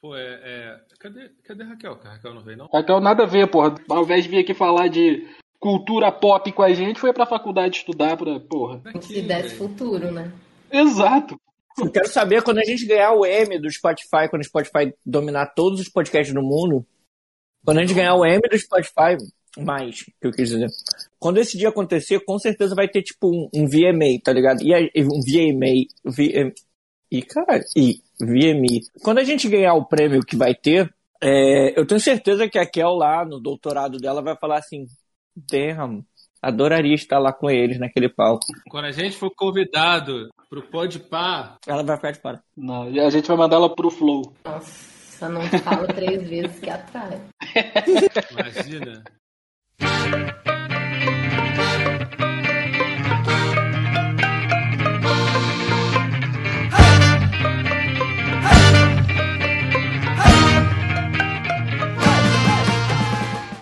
Pô, é. é... Cadê, cadê a Raquel? A Raquel não veio, não? Raquel nada a ver, porra. Ao invés de vir aqui falar de cultura pop com a gente, foi pra faculdade estudar pra. Porra. Se desse futuro, né? Exato. Eu quero saber quando a gente ganhar o M do Spotify, quando o Spotify dominar todos os podcasts do mundo. Quando a gente ganhar o M do Spotify, mais, que eu quis dizer. Quando esse dia acontecer, com certeza vai ter tipo um, um VMA, tá ligado? E um VMA. VM, e, cara, e VMI. Quando a gente ganhar o prêmio que vai ter, é, eu tenho certeza que a Kel lá, no doutorado dela, vai falar assim: Damn, adoraria estar lá com eles naquele palco. Quando a gente for convidado pro Podpah... Ela vai ficar de fora. Não, a gente vai mandar ela pro Flow. Nossa, não fala três vezes que atrai. Imagina.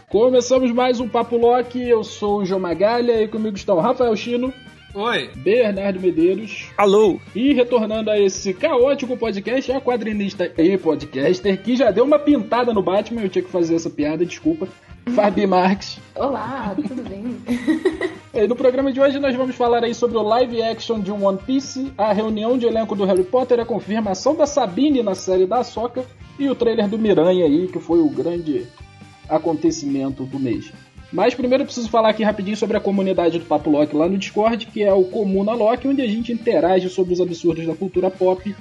Começamos mais um Papo Loki. Eu sou o João Magalha e comigo estão Rafael Chino. Oi. Bernardo Medeiros. Alô. E retornando a esse caótico podcast, é a quadrinista e podcaster que já deu uma pintada no Batman. Eu tinha que fazer essa piada, desculpa. Fabi Marques. Olá, tudo bem? E no programa de hoje nós vamos falar aí sobre o live action de One Piece, a reunião de elenco do Harry Potter, a confirmação da Sabine na série da Soca e o trailer do Miranha aí, que foi o grande acontecimento do mês. Mas primeiro eu preciso falar aqui rapidinho sobre a comunidade do Papo Loki lá no Discord, que é o Comuna Loki, onde a gente interage sobre os absurdos da cultura pop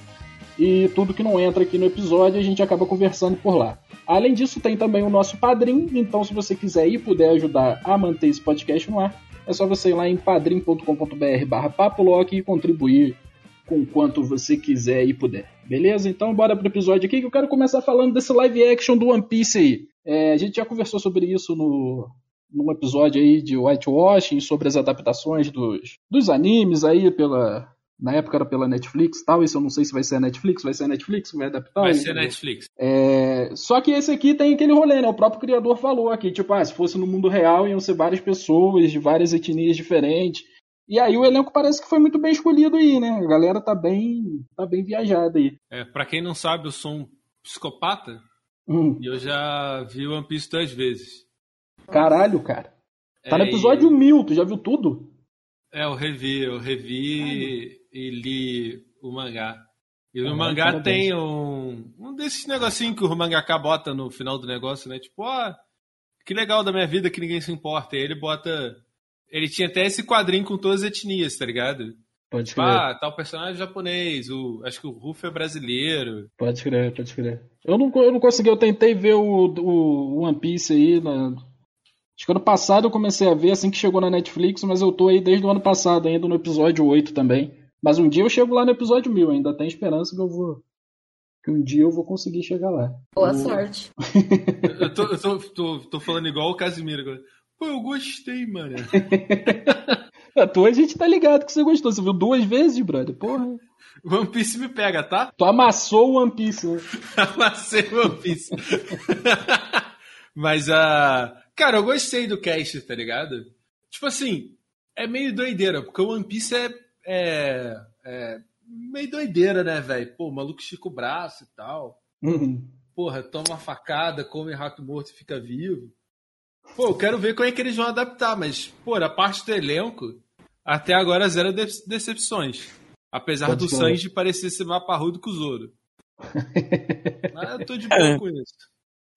e tudo que não entra aqui no episódio a gente acaba conversando por lá. Além disso, tem também o nosso padrinho, então se você quiser e puder ajudar a manter esse podcast no ar, é só você ir lá em padrim.com.br barra papolock e contribuir com quanto você quiser e puder. Beleza? Então bora pro episódio aqui que eu quero começar falando desse live action do One Piece aí. É, a gente já conversou sobre isso no, num episódio aí de Whitewashing, sobre as adaptações dos, dos animes aí pela. Na época era pela Netflix e tal, isso eu não sei se vai ser a Netflix, vai ser a Netflix que vai adaptar. Vai ser entendeu? Netflix. É, só que esse aqui tem aquele rolê, né? O próprio criador falou aqui, tipo, ah, se fosse no mundo real iam ser várias pessoas de várias etnias diferentes. E aí o elenco parece que foi muito bem escolhido aí, né? A galera tá bem, tá bem viajada aí. É, pra quem não sabe, eu sou um psicopata Hum, e eu já vi One Piece duas vezes. caralho, cara. Tá É, no episódio 1000, tu já viu tudo? É, eu revi, eu revi e li o mangá. E no Caralho, mangá parabéns. tem um, um desses negocinhos que o mangaka bota no final do negócio, né? Tipo, ó, que legal da minha vida que ninguém se importa. E aí ele bota. Ele tinha até esse quadrinho com todas as etnias, tá ligado? Pode Tipo, crer, ah, tal personagem japonês, o, acho que o Ruff é brasileiro. pode crer, pode crer. Eu não, eu não consegui, eu tentei ver o, o One Piece aí. Na... Acho que ano passado eu comecei a ver assim que chegou na Netflix, mas eu tô aí desde o ano passado, ainda no episódio 8 também. Mas um dia eu chego lá no episódio 1000, ainda tem esperança que eu vou. Que um dia eu vou conseguir chegar lá. Boa O- sorte. Eu tô, eu tô, tô, tô falando igual o Casimiro agora. Pô, eu gostei, mano. A tua a gente tá ligado que você gostou. Você viu duas vezes, brother? Porra. One Piece me pega, tá? Tu amassou o One Piece, né? Amassei o One Piece. Mas, a cara, eu gostei do cast, tá ligado? Tipo assim, é meio doideira, porque o One Piece é, é, é meio doideira, né, velho? Pô, o maluco estica o braço e tal. Uhum. Porra, toma uma facada, come rato morto e fica vivo. Pô, eu quero ver como é que eles vão adaptar, mas, pô, a parte do elenco, até agora zero de- decepções. Apesar Pode do ser. Sanji parecer ser mais parrudo que o Zoro. Mas eu tô de boa É. com isso.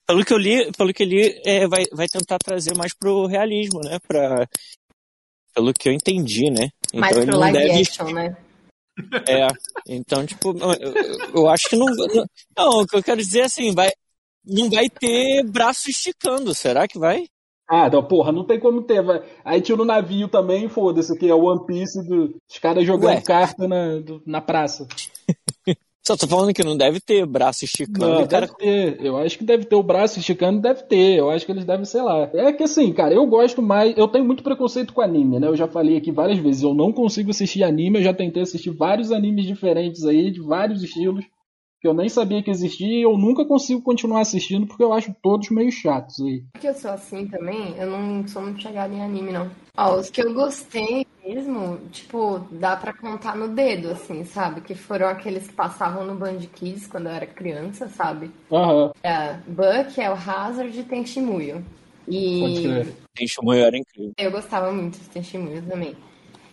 Pelo que eu li, pelo que eu li é, vai, vai tentar trazer mais pro realismo, né? Pra, pelo que eu entendi, né? Mais ele pro live deve- action, né? É, então, tipo, eu, eu acho que não, não. Não, o que eu quero dizer é assim, vai, não vai ter braço esticando, será que vai? Ah, não, porra, não tem como ter. Vai. Aí tinha no navio também, foda-se, que é o One Piece do, os caras jogando Ué. carta na, do- na praça. Só tô falando que não deve ter braço esticando. Não, o cara, deve ter. Eu acho que deve ter o braço esticando, deve ter. Eu acho que eles devem, sei lá. É que assim, cara, eu gosto mais. Eu tenho muito preconceito com anime, né? Eu já falei aqui várias vezes. Eu não consigo assistir anime. Eu já tentei assistir vários animes diferentes aí, de vários estilos, que eu nem sabia que existia. E eu nunca consigo continuar assistindo porque eu acho todos meio chatos aí. Porque eu sou assim também, eu não sou muito chegada em anime, não. Ó, os que eu gostei mesmo, tipo, dá pra contar no dedo, assim, sabe? Que foram aqueles que passavam no Band Kids quando eu era criança, sabe? Aham, É, Buck, é o Hazard e tem Shimuyo. E pode crer. Tenshimuyo era incrível. eu gostava muito de Tenshimuyo também.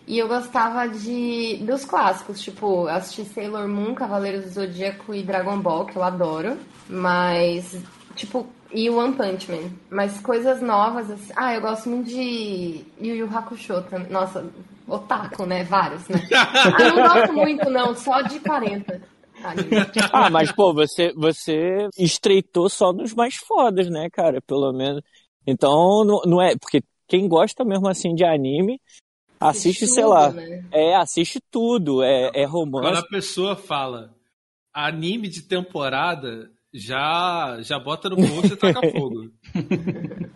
E eu gostava de dos clássicos, tipo, eu assisti Sailor Moon, Cavaleiros do Zodíaco e Dragon Ball, que eu adoro. Mas, tipo, e One Punch Man. Mas coisas novas, assim. Ah, eu gosto muito de Yu Yu Hakusho também. Nossa, otaku, né? Vários, né? Ah, não gosto muito, não, só de 40. anime. Ah, mas pô, você, você estreitou só nos mais fodas, né, cara? Pelo menos. Então, não, não é. Porque quem gosta mesmo assim de anime, assiste, sei Tudo, lá. né? É, assiste tudo. É, é Quando romance. a pessoa fala anime de temporada, já, já bota no post e taca fogo.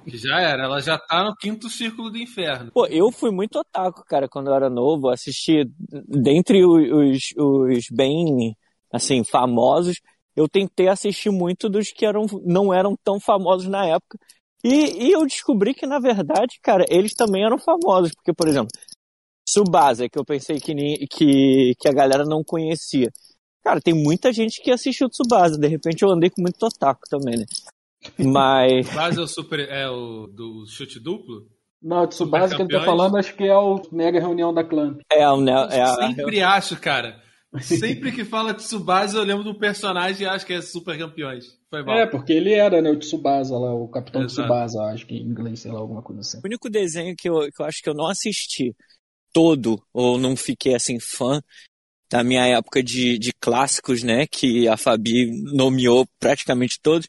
Já era, ela já tá no quinto círculo do inferno. Pô, eu fui muito otaku, cara, quando eu era novo. Assisti, dentre os, os, os bem, assim, famosos, eu tentei assistir muito dos que eram, não eram tão famosos na época. E, e eu descobri que, na verdade, cara, eles também eram famosos. Porque, por exemplo, Tsubasa, que eu pensei que, que, que a galera não conhecia. Cara, tem muita gente que assistiu Tsubasa. De repente eu andei com muito otaku também, né? Mas. Quase é o super. É o do chute duplo? Não, Tsubasa que ele tá falando, acho que é o mega reunião da Clamp. É, a- é, a- Sempre acho, cara. Sempre que fala de Tsubasa, eu lembro do personagem e acho que é Super Campeões. Foi mal. É, porque ele era, né, o Tsubasa lá, o Capitão Exato. Tsubasa, acho que em inglês, sei lá, alguma coisa assim. O único desenho que eu, que eu acho que eu não assisti todo, ou não fiquei assim fã, da minha época de, de clássicos, né, que a Fabi nomeou praticamente todos,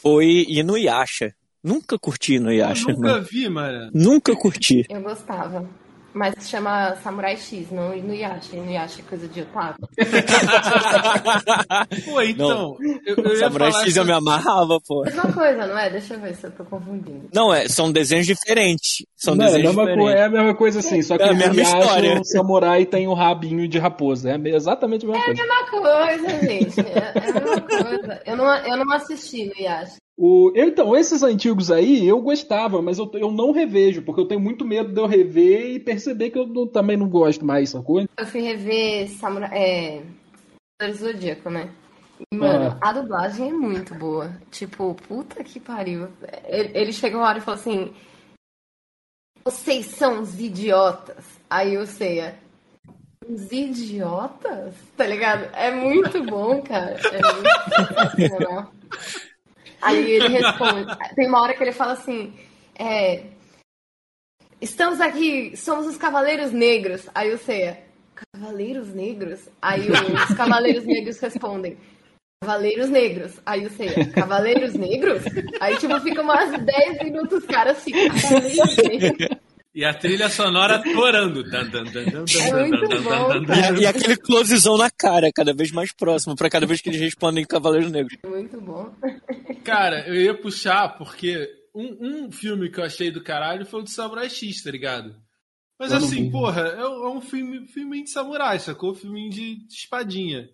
foi Inuyasha. Nunca curti Eu Inuyasha, nunca mano. vi, mano. Nunca curti. Eu gostava. Mas se chama Samurai X, não Inuyasha. Inuyasha é coisa de otaku. Pô, então. Eu, eu Samurai X eu essa- me amarrava, pô. Mesma coisa, não é? Deixa eu ver se eu tô confundindo. Não, é, são desenhos diferentes. São Não, é, a desenhos mesma co- diferentes. é a mesma coisa assim, só que É a o mesma Inuyasha, história. o samurai tem o rabinho de raposa. É exatamente a mesma coisa. Mesma coisa, gente. É, é a mesma coisa. Eu não, eu não assisti no Yasha. O, eu, então, esses antigos aí eu gostava, mas eu, eu não revejo, porque eu tenho muito medo de eu rever e perceber que eu não- também não gosto mais, sacou? Eu fui rever Samurai. É. Zodíaco, né? E, mano, a dublagem é muito boa. Tipo, puta que pariu. Ele, ele chegou uma hora e falou assim: Vocês são os idiotas. Aí eu sei, é, os idiotas? Tá ligado? É muito bom, cara. É muito sensacional. Aí ele responde. Tem uma hora que ele fala assim: é, Estamos aqui, somos os Cavaleiros Negros. Aí o Ceia, Cavaleiros Negros? Aí os Cavaleiros Negros respondem, Cavaleiros Negros. Aí o Ceia, Cavaleiros Negros? Aí, tipo, fica umas 10 minutos, cara, assim, Cavaleiros Negros. E a trilha sonora torando. Dan, dan, dan, dan, dan, É muito dan, dan, bom, dan, dan, E, dan. e aquele closezão na cara, cada vez mais próximo, pra cada vez que eles respondem Cavaleiros Negros. Muito bom. Cara, eu ia puxar porque um, um filme que eu achei do caralho foi o de Samurai X, tá ligado? Mas Eu assim, porra, é, um- é um filme, filme de samurai, sacou? Filme de, de espadinha.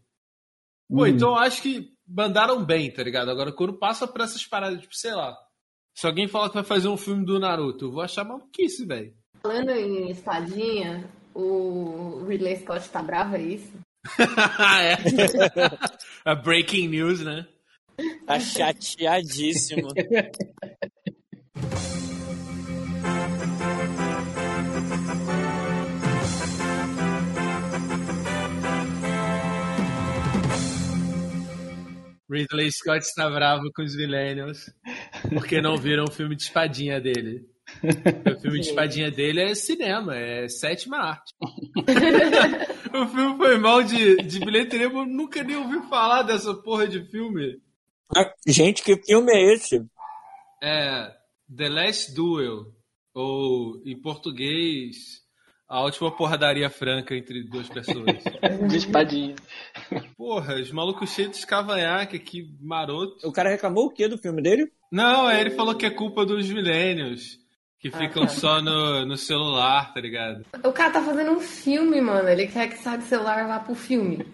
Pô, Hum. então eu acho que mandaram bem, tá ligado? Agora, quando passa por essas paradas, tipo, sei lá. Se alguém fala que vai fazer um filme do Naruto, eu vou achar maluquice, velho. Falando em espadinha, o Ridley Scott tá bravo, é isso? é. A breaking news, né? Tá chateadíssimo. Ridley Scott está bravo com os Millennials porque não viram o filme de espadinha dele. O filme de espadinha dele é cinema, é sétima arte. o filme foi mal de, de bilheteria, mas eu nunca nem ouvi falar dessa porra de filme. Ah, Gente, que filme é esse? É The Last Duel, ou em português, A Última Porradaria Franca entre duas pessoas. De espadinha. Porra, os malucos cheios de cavanhaque aqui, maroto. O cara reclamou o quê do filme dele? Não, é, ele falou que é culpa dos milênios. Que ficam tá. só no, no celular, tá ligado? O cara tá fazendo um filme, mano. Ele quer que saia do celular e vá pro filme.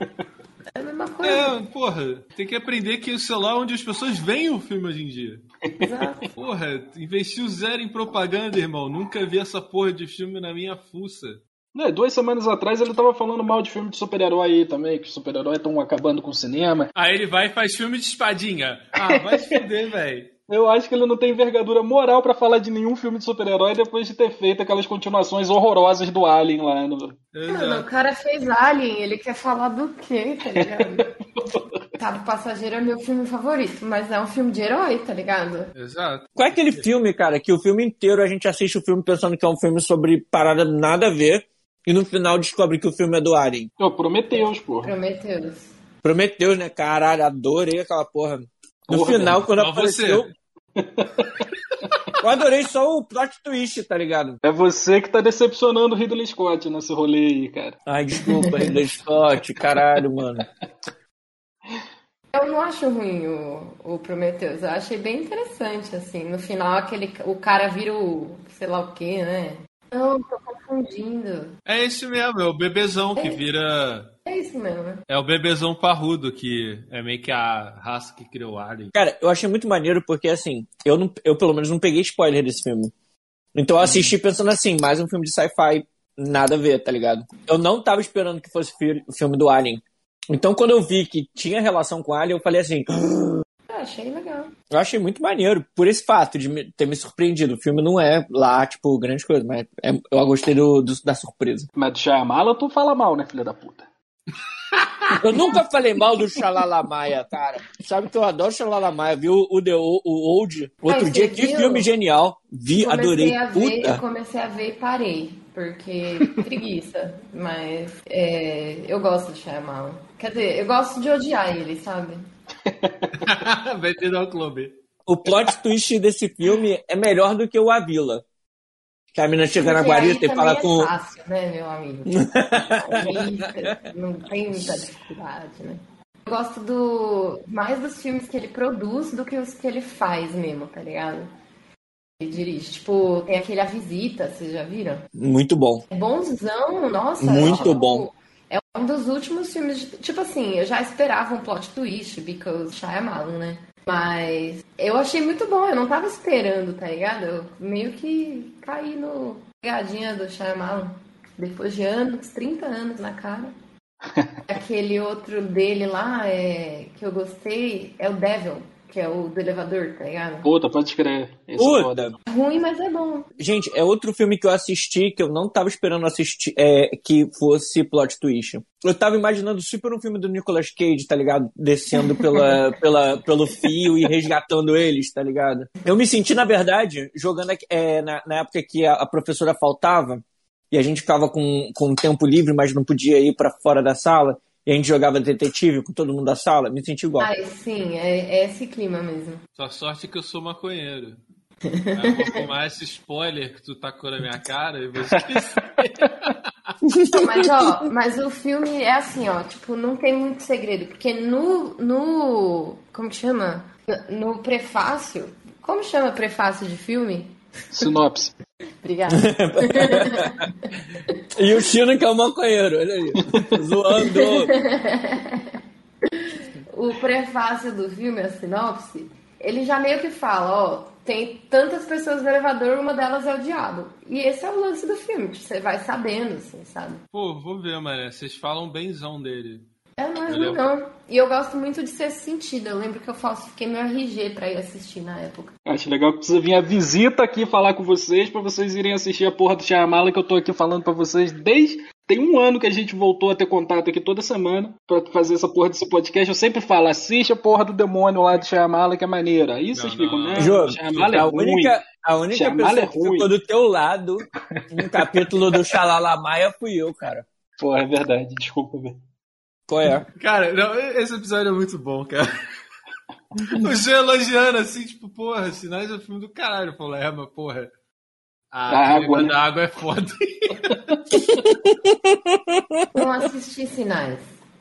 É a mesma coisa. É, porra, tem que aprender que o celular é onde as pessoas veem o filme hoje em dia. Exato. Porra, investiu zero em propaganda, irmão. Nunca vi essa porra de filme na minha fuça. É, duas semanas atrás ele tava falando mal de filme de super-herói aí também, que os super-heróis estão acabando com o cinema. Aí ele vai e faz filme de espadinha. Ah, vai se fuder, velho. Eu acho que ele não tem envergadura moral para falar de nenhum filme de super-herói depois de ter feito aquelas continuações horrorosas do Alien lá. No... Mano, o cara fez Alien, ele quer falar do quê, tá ligado? Tá, o Passageiro é meu filme favorito, mas é um filme de herói, tá ligado? Exato. Qual é aquele filme, cara, que o filme inteiro a gente assiste o filme pensando que é um filme sobre parada nada a ver e no final descobre que o filme é do Alien? Ô, Prometeus, porra. Prometeus. Prometeus, né? Caralho, adorei aquela porra. No Porra, final, quando só apareceu. Eu adorei só o plot twist, tá ligado? É você que tá decepcionando o Ridley Scott nesse rolê aí, cara. Ai, desculpa, Ridley Scott, caralho, mano. Eu não acho ruim o, o Prometheus, eu achei bem interessante, assim. No final, aquele, o cara vira o sei lá o que, né? Não, tô confundindo. É esse mesmo, é o bebezão que vira. É isso mesmo, né? É o bebezão parrudo, que é meio que a raça que criou o Alien. Cara, eu achei muito maneiro porque, assim, eu, não, eu pelo menos não peguei spoiler desse filme. Então eu assisti pensando assim, mais um filme de sci-fi, nada a ver, tá ligado? Eu não tava esperando que fosse fi- o filme do Alien. Então quando eu vi que tinha relação com Alien, eu falei assim, Eu achei legal. eu achei muito maneiro, por esse fato de me- ter me surpreendido. O filme não é lá, tipo, grande coisa, mas é- eu gostei do, do- da surpresa. Mas do Shyamala tu fala mal, né, filha da puta? Eu nunca falei mal do Xalalamaia, cara. Sabe que eu adoro Xalalamaia. Viu o, The, o, o Old outro Ai, dia? Que filme genial. Vi, Comecei adorei. a ver, eu Puta. comecei a ver e parei, porque preguiça. Mas é, eu gosto do Shyamalan. Quer dizer, eu gosto de odiar ele, sabe? Vai ter no clube. O plot twist desse filme é melhor do que o A Vila. Que a menina chega na guarita e fala é com. fácil, né, meu amigo? Não tem muita dificuldade, né? Eu gosto do mais dos filmes que ele produz do que os que ele faz mesmo, tá ligado? Ele dirige. Tipo, tem aquele A Visita, vocês já viram? Muito bom. É bonzão, nossa. Muito bom. É um dos últimos filmes. De, tipo assim, eu já esperava um plot twist, because Shyamalan, né? Mas eu achei muito bom, eu não tava esperando, tá ligado? Eu meio que caí no pegadinha do Shyamalan. Depois de anos, 30 anos na cara. Aquele outro dele lá é, que eu gostei é o Devil, que é o do elevador, tá ligado? Puta, pode crer. Esse é. Puta. É ruim, mas é bom. Gente, é outro filme que eu assisti que eu não tava esperando assistir, é, que fosse plot twist. Eu tava imaginando super um filme do Nicolas Cage, tá ligado? Descendo pela, pela, pelo fio e resgatando eles, tá ligado? Eu me senti, na verdade, jogando aqui- é, na, na época que a, a professora faltava e a gente ficava com, com tempo livre, mas não podia ir pra fora da sala. E a gente jogava detetive com todo mundo da sala. Me senti igual. Ai, sim, é, é esse clima mesmo. Sua sorte é que eu sou maconheiro. Aí eu vou fumar esse spoiler que tu tacou na minha cara e vou esquecer. Não, mas ó, mas o filme é assim, ó, tipo, não tem muito segredo, porque no no como que chama? No prefácio, como chama prefácio de filme? Sinopse. Obrigada. E o Chino que é o maconheiro, olha aí. Zoando. o prefácio do filme, a sinopse, ele já meio que fala, ó, tem tantas pessoas no elevador, uma delas é o diabo. E esse é o lance do filme, que você vai sabendo, assim, sabe? Pô, vou ver, mané. Vocês falam benzão dele. É, é é- ruim, não. E eu gosto muito de ser sentido. Eu lembro que eu falsifiquei meu RG pra ir assistir na época. Acho legal que precisa vir a visita aqui falar com vocês pra vocês irem assistir a porra do Shyamala que eu tô aqui falando pra vocês desde tem um ano que a gente voltou a ter contato aqui toda semana pra fazer essa porra desse podcast. Eu sempre falo, assiste a porra do demônio lá do Shyamala que é maneira. Aí vocês ficam, né? Jô, Shyamala é a ruim. única, a única Shyamala pessoa é que ruim. ficou do teu lado no capítulo do Xalalamaia fui eu, cara. Porra, é verdade. Desculpa, velho. Qual é? Cara, não, esse episódio é muito bom, cara. O Gê elogiando assim, tipo, porra, Sinais é um filme do caralho. Eu falei, é, mas porra. A A água, né? da água é foda. Não assisti sinais.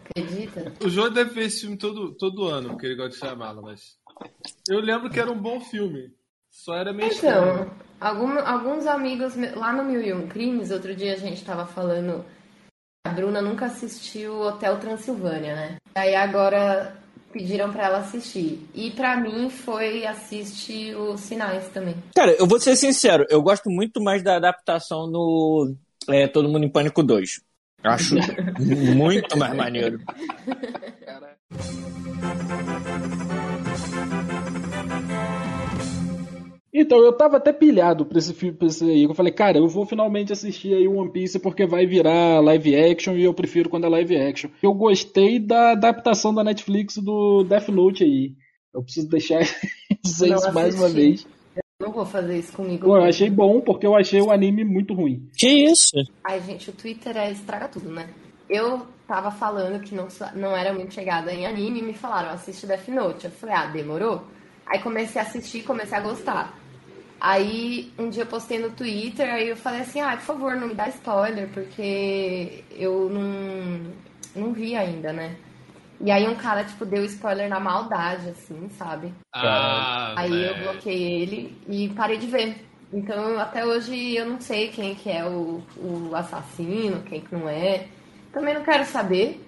Acredita? O João deve ver esse filme todo, todo ano, porque ele gosta de chamá-lo, mas. Eu lembro que era um bom filme. Só era meio estranho. Então, algum- alguns amigos lá no Mil e Um Crimes, outro dia a gente tava falando. A Bruna nunca assistiu Hotel Transilvânia, né? Aí agora pediram pra ela assistir. E pra mim foi assistir os Sinais também. Cara, eu vou ser sincero, eu gosto muito mais da adaptação no, é Todo Mundo em Pânico 2. Acho muito mais maneiro. Então, eu tava até pilhado pra esse filme, pra esse aí. Eu falei, cara, eu vou finalmente assistir aí One Piece porque vai virar live action e eu prefiro quando é live action. Eu gostei da adaptação da Netflix do Death Note aí. Eu preciso deixar dizer isso mais uma vez. Eu não vou fazer isso comigo. Pô, eu achei bom porque eu achei o anime muito ruim. Que isso? Ai, gente, o Twitter é estraga tudo, né? Eu tava falando que não, não era muito chegada em anime e me falaram, assiste Death Note. Eu falei, ah, demorou? Aí comecei a assistir comecei a gostar. Aí um dia eu postei no Twitter, aí eu falei assim, ah, por favor, não me dá spoiler, porque eu não, não vi ainda, né? E aí um cara, tipo, deu spoiler na maldade, assim, sabe? Ah, aí véio. eu bloqueei ele e parei de ver. Então até hoje eu não sei quem que é o, o assassino, quem que não é. Também não quero saber.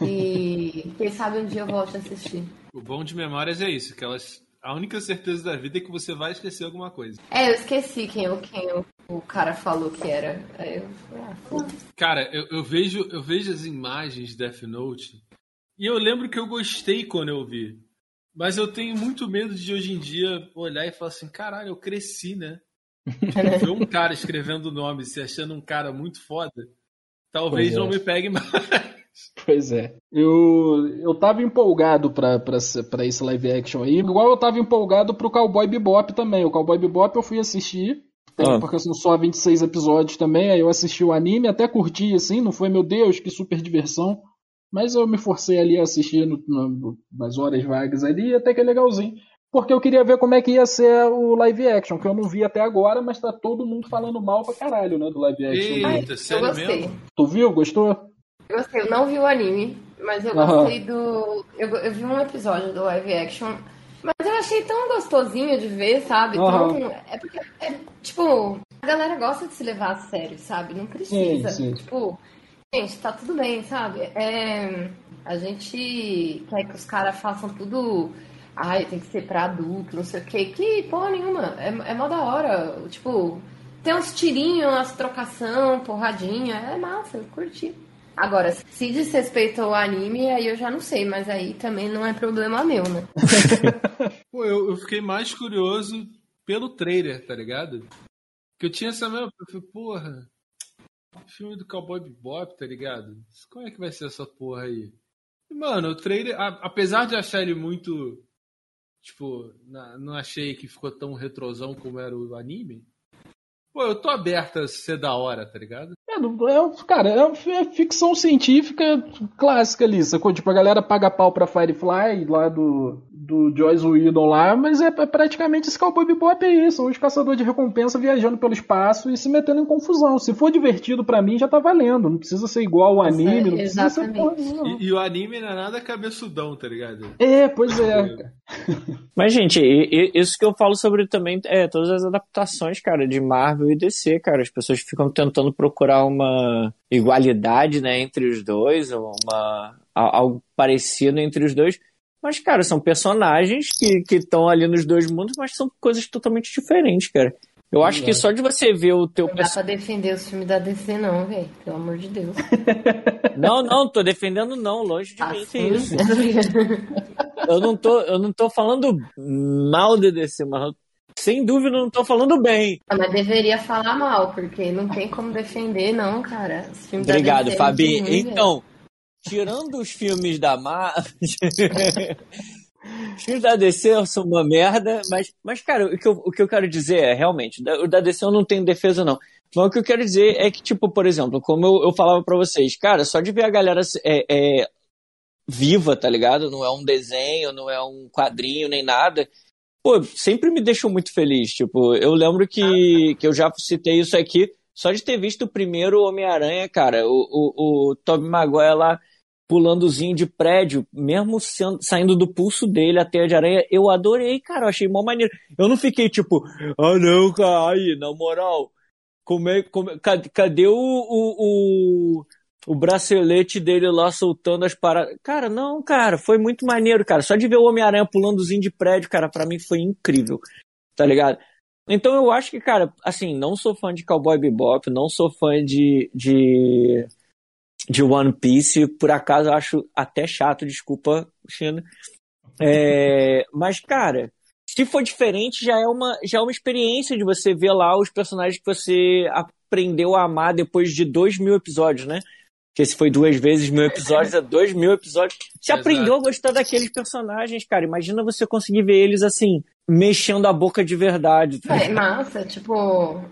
E quem sabe um dia eu volte a assistir. O bom de memórias é isso, que elas. A única certeza da vida é que você vai esquecer alguma coisa. É, eu esqueci quem, quem o, o cara falou que era. Aí eu, ah. Cara, eu, eu vejo, eu vejo as imagens de Death Note e eu lembro que eu gostei quando eu vi. Mas eu tenho muito medo de hoje em dia olhar e falar assim, caralho, eu cresci, né? Tipo, ver um cara escrevendo o nome se achando um cara muito foda, talvez Pois é. não me pegue mais. Pois é. Eu, eu tava empolgado pra, pra, pra esse live action aí, igual eu tava empolgado pro Cowboy Bebop também. O Cowboy Bebop eu fui assistir, Ah. porque são só 26 episódios também, aí eu assisti o anime, até curti, assim, não foi, meu Deus, que super diversão. Mas eu me forcei ali a assistir no- no- nas horas vagas ali, até que é legalzinho. Porque eu queria ver como é que ia ser o live action, que eu não vi até agora, mas tá todo mundo falando mal pra caralho, né, do live action. Ai, Eita, eu sério mesmo? Tu viu? Gostou? Eu gostei, eu não vi o anime, mas eu gostei do. Eu, eu vi um episódio do live action, mas eu achei tão gostosinho de ver, sabe? Aham. Tão, é porque, é, tipo, a galera gosta de se levar a sério, sabe? Não precisa. Sim, sim. Tipo, gente, tá tudo bem, sabe? É, a gente quer que os caras façam tudo. Ai, tem que ser pra adulto, não sei o quê. Que porra nenhuma. É, é mó da hora. Tipo, tem uns tirinhos, umas trocação, porradinha. É massa, eu curti. Agora, se desrespeitou o anime, aí eu já não sei, mas aí também não é problema meu, né? Pô, eu, eu fiquei mais curioso pelo trailer, tá ligado? Que eu tinha essa mesma. Eu falei, porra, filme do Cowboy Bebop, tá ligado? Como é que vai ser essa porra aí? E, mano, o trailer, a- apesar de achar ele muito. Tipo, na- não achei que ficou tão retrosão como era o anime. Pô, eu tô aberto a ser da hora, tá ligado? É, é, cara, é, é ficção científica clássica ali, sacou? Tipo, a galera paga pau pra Firefly, lá do, do Joyce Whedon lá, mas é, é praticamente esse Cowboy Bebop é isso, os caçadores de recompensa viajando pelo espaço e se metendo em confusão. Se for divertido pra mim, já tá valendo, não precisa ser igual o anime, não precisa ser exatamente. porra nenhuma, não. E, e o anime não é nada cabeçudão, tá ligado? É, pois é. Mas, gente, e- e- isso que eu falo sobre também é todas as adaptações, cara, de Marvel e DC, cara. As pessoas ficam tentando procurar uma igualdade, né, entre os dois, ou uma, algo parecido entre os dois. Mas, cara, são personagens que estão ali nos dois mundos, mas são coisas totalmente diferentes, cara. Eu acho que só de você ver o teu Não dá pra defender os filmes da DC, não, velho. Pelo amor de Deus. Não, não, tô defendendo não, longe de mim que Assim, isso. Eu não tô, eu não tô falando mal de DC, mas eu, sem dúvida não tô falando bem. Ah, Mas deveria falar mal, porque não tem como defender, não, cara. Os filmes da Obrigado, Fabi. Então, tirando os filmes da Marvel. os filmes da DC são uma merda, mas, mas cara, o que, eu, o que eu quero dizer é, realmente, o da DC eu não tenho defesa, não. Mas o que eu quero dizer é que, tipo, por exemplo, como eu, eu falava pra vocês, cara, só de ver a galera é, é, viva, tá ligado? Não é um desenho, não é um quadrinho, nem nada. Pô, sempre me deixou muito feliz. Tipo, eu lembro que, que eu já citei isso aqui, só de ter visto o primeiro Homem-Aranha, cara, o, o, o Tobey Maguire lá pulandozinho de prédio, mesmo sendo- saindo do pulso dele a teia de aranha, eu adorei, cara, eu achei mó maneiro. Eu não fiquei tipo, ah não, cara, aí, na moral, como é, como é- cadê, cadê o, o, o, o bracelete dele lá soltando as paradas? Cara, não, cara, foi muito maneiro, cara. Só de ver o Homem-Aranha pulandozinho de prédio, cara, pra mim foi incrível, tá ligado? Então eu acho que, cara, assim, não sou fã de Cowboy Bebop, não sou fã de, de, de One Piece, por acaso acho até chato, desculpa, China. É, mas, cara, se for diferente, já é, uma, já é uma experiência de você ver lá os personagens que você aprendeu a amar depois de dois mil episódios, né? Porque se foi duas vezes mil episódios, é dois mil episódios. Você Exato. aprendeu a gostar daqueles personagens, cara. Imagina você conseguir ver eles assim, mexendo a boca de verdade. tá É massa, tipo.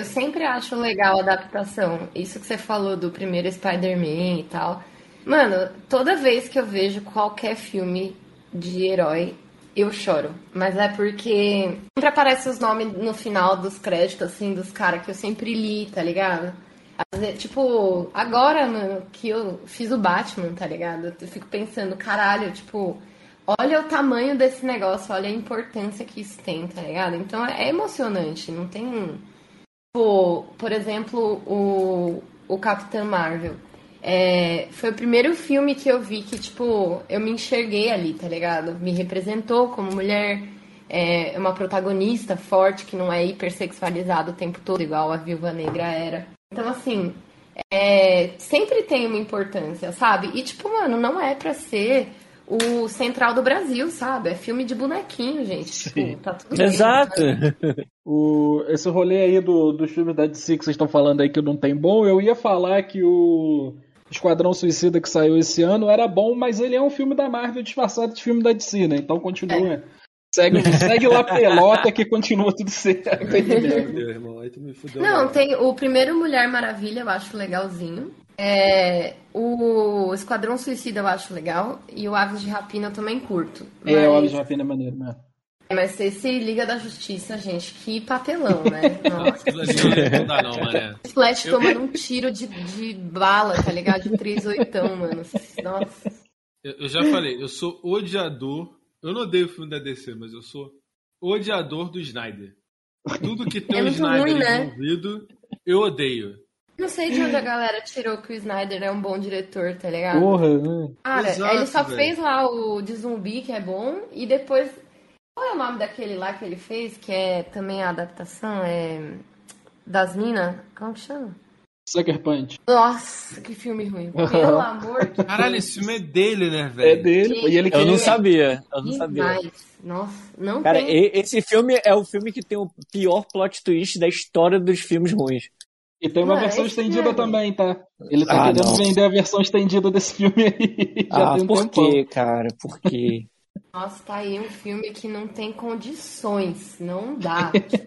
Eu sempre acho legal a adaptação. Isso que você falou do primeiro Spider-Man e tal. Mano, toda vez que eu vejo qualquer filme de herói, eu choro. Mas é porque sempre aparecem os nomes no final dos créditos, assim, dos caras que eu sempre li, tá ligado? Tipo, agora mano, que eu fiz o Batman, tá ligado? Eu fico pensando, caralho, tipo, olha o tamanho desse negócio, olha a importância que isso tem, tá ligado? Então é emocionante, não tem. Tipo, por exemplo, o, o Capitão Marvel. É, foi o primeiro filme que eu vi que, tipo, eu me enxerguei ali, tá ligado? Me representou como mulher, é uma protagonista forte que não é hipersexualizada o tempo todo, igual a Viúva Negra era. Então, assim, é, sempre tem uma importância, sabe? E, tipo, mano, não é pra ser o central do Brasil, sabe? É filme de bonequinho, gente. Tipo, tá tudo bem, Exato. sabe? O, esse rolê aí do, dos filmes da DC que vocês estão falando aí que não tem bom, eu ia falar que o Esquadrão Suicida que saiu esse ano era bom, mas ele é um filme da Marvel disfarçado de filme da DC, né? Então continua. Segue, segue lá pelota que continua tudo certo. entendeu? Meu irmão, aí tu me fudeu. Não, tem o primeiro Mulher Maravilha, eu acho legalzinho. É, o Esquadrão Suicida eu acho legal. E o Aves de Rapina eu também curto. É, o Mas- Aves de Rapina é maneiro, né? Mas esse Liga da Justiça, gente, que papelão, né? Nossa. Não dá, não, mané. O Flash tomando um tiro de, de bala, tá ligado? De 3 oitão, mano. Nossa. Eu, eu já falei, eu sou odiador. Eu não odeio o filme da DC, mas eu sou odiador do Snyder. Tudo que tem É o Snyder ruim, né? envolvido, eu odeio. Não sei de onde a galera tirou que o Snyder é um bom diretor, tá ligado? Porra, né? Cara, Exato, ele só velho. fez lá o de zumbi, que é bom, e depois. Qual é o nome daquele lá que ele fez, que é também a adaptação? É. Das Minas? Como que chama? Sucker Punch. Nossa, que filme ruim. Pelo amor de Caralho, Deus. esse filme é dele, né, velho? É dele, pô, e ele Eu não sabia, eu não sabia. Nossa, não Cara, tem. esse filme é o filme que tem o pior plot twist da história dos filmes ruins. E tem uma Não, versão estendida mesmo. também, tá? Ele tá Ah, querendo não. vender a versão estendida desse filme aí. Já ah, tem um por tempão. quê, cara? Por quê? Nossa, tá aí um filme que não tem condições. Não dá. tipo,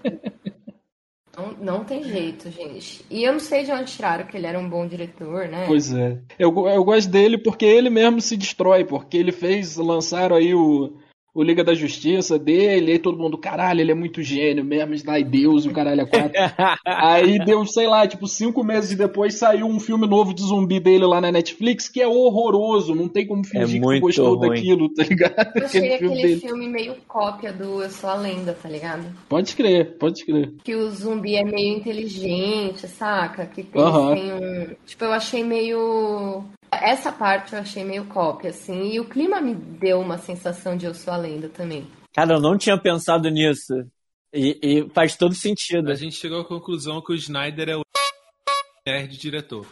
não, não tem jeito, gente. E eu não sei de onde tiraram que ele era um bom diretor, né? Pois é. Eu, eu gosto dele porque ele mesmo se destrói, porque ele fez, lançaram aí o, o Liga da Justiça dele, aí todo mundo, caralho, ele é muito gênio mesmo, Snyder Deus e o caralho é quatro. aí deu, sei lá, tipo, cinco meses depois saiu um filme novo de zumbi dele lá na Netflix, que é horroroso, não tem como fingir que tu muito gostou ruim. daquilo, tá ligado? Eu achei Aquele filme aquele filme meio cópia do Eu Sou a Lenda, tá ligado? Pode crer, pode crer. Que o zumbi é meio inteligente, saca? Que tem, Aham. tem um. Tipo, eu achei meio. Essa parte eu achei meio cópia, assim. E o clima me deu uma sensação de Eu Sou a Lenda também. Cara, eu não tinha pensado nisso. E, e faz todo sentido. A gente chegou à conclusão que o Snyder é o nerd diretor.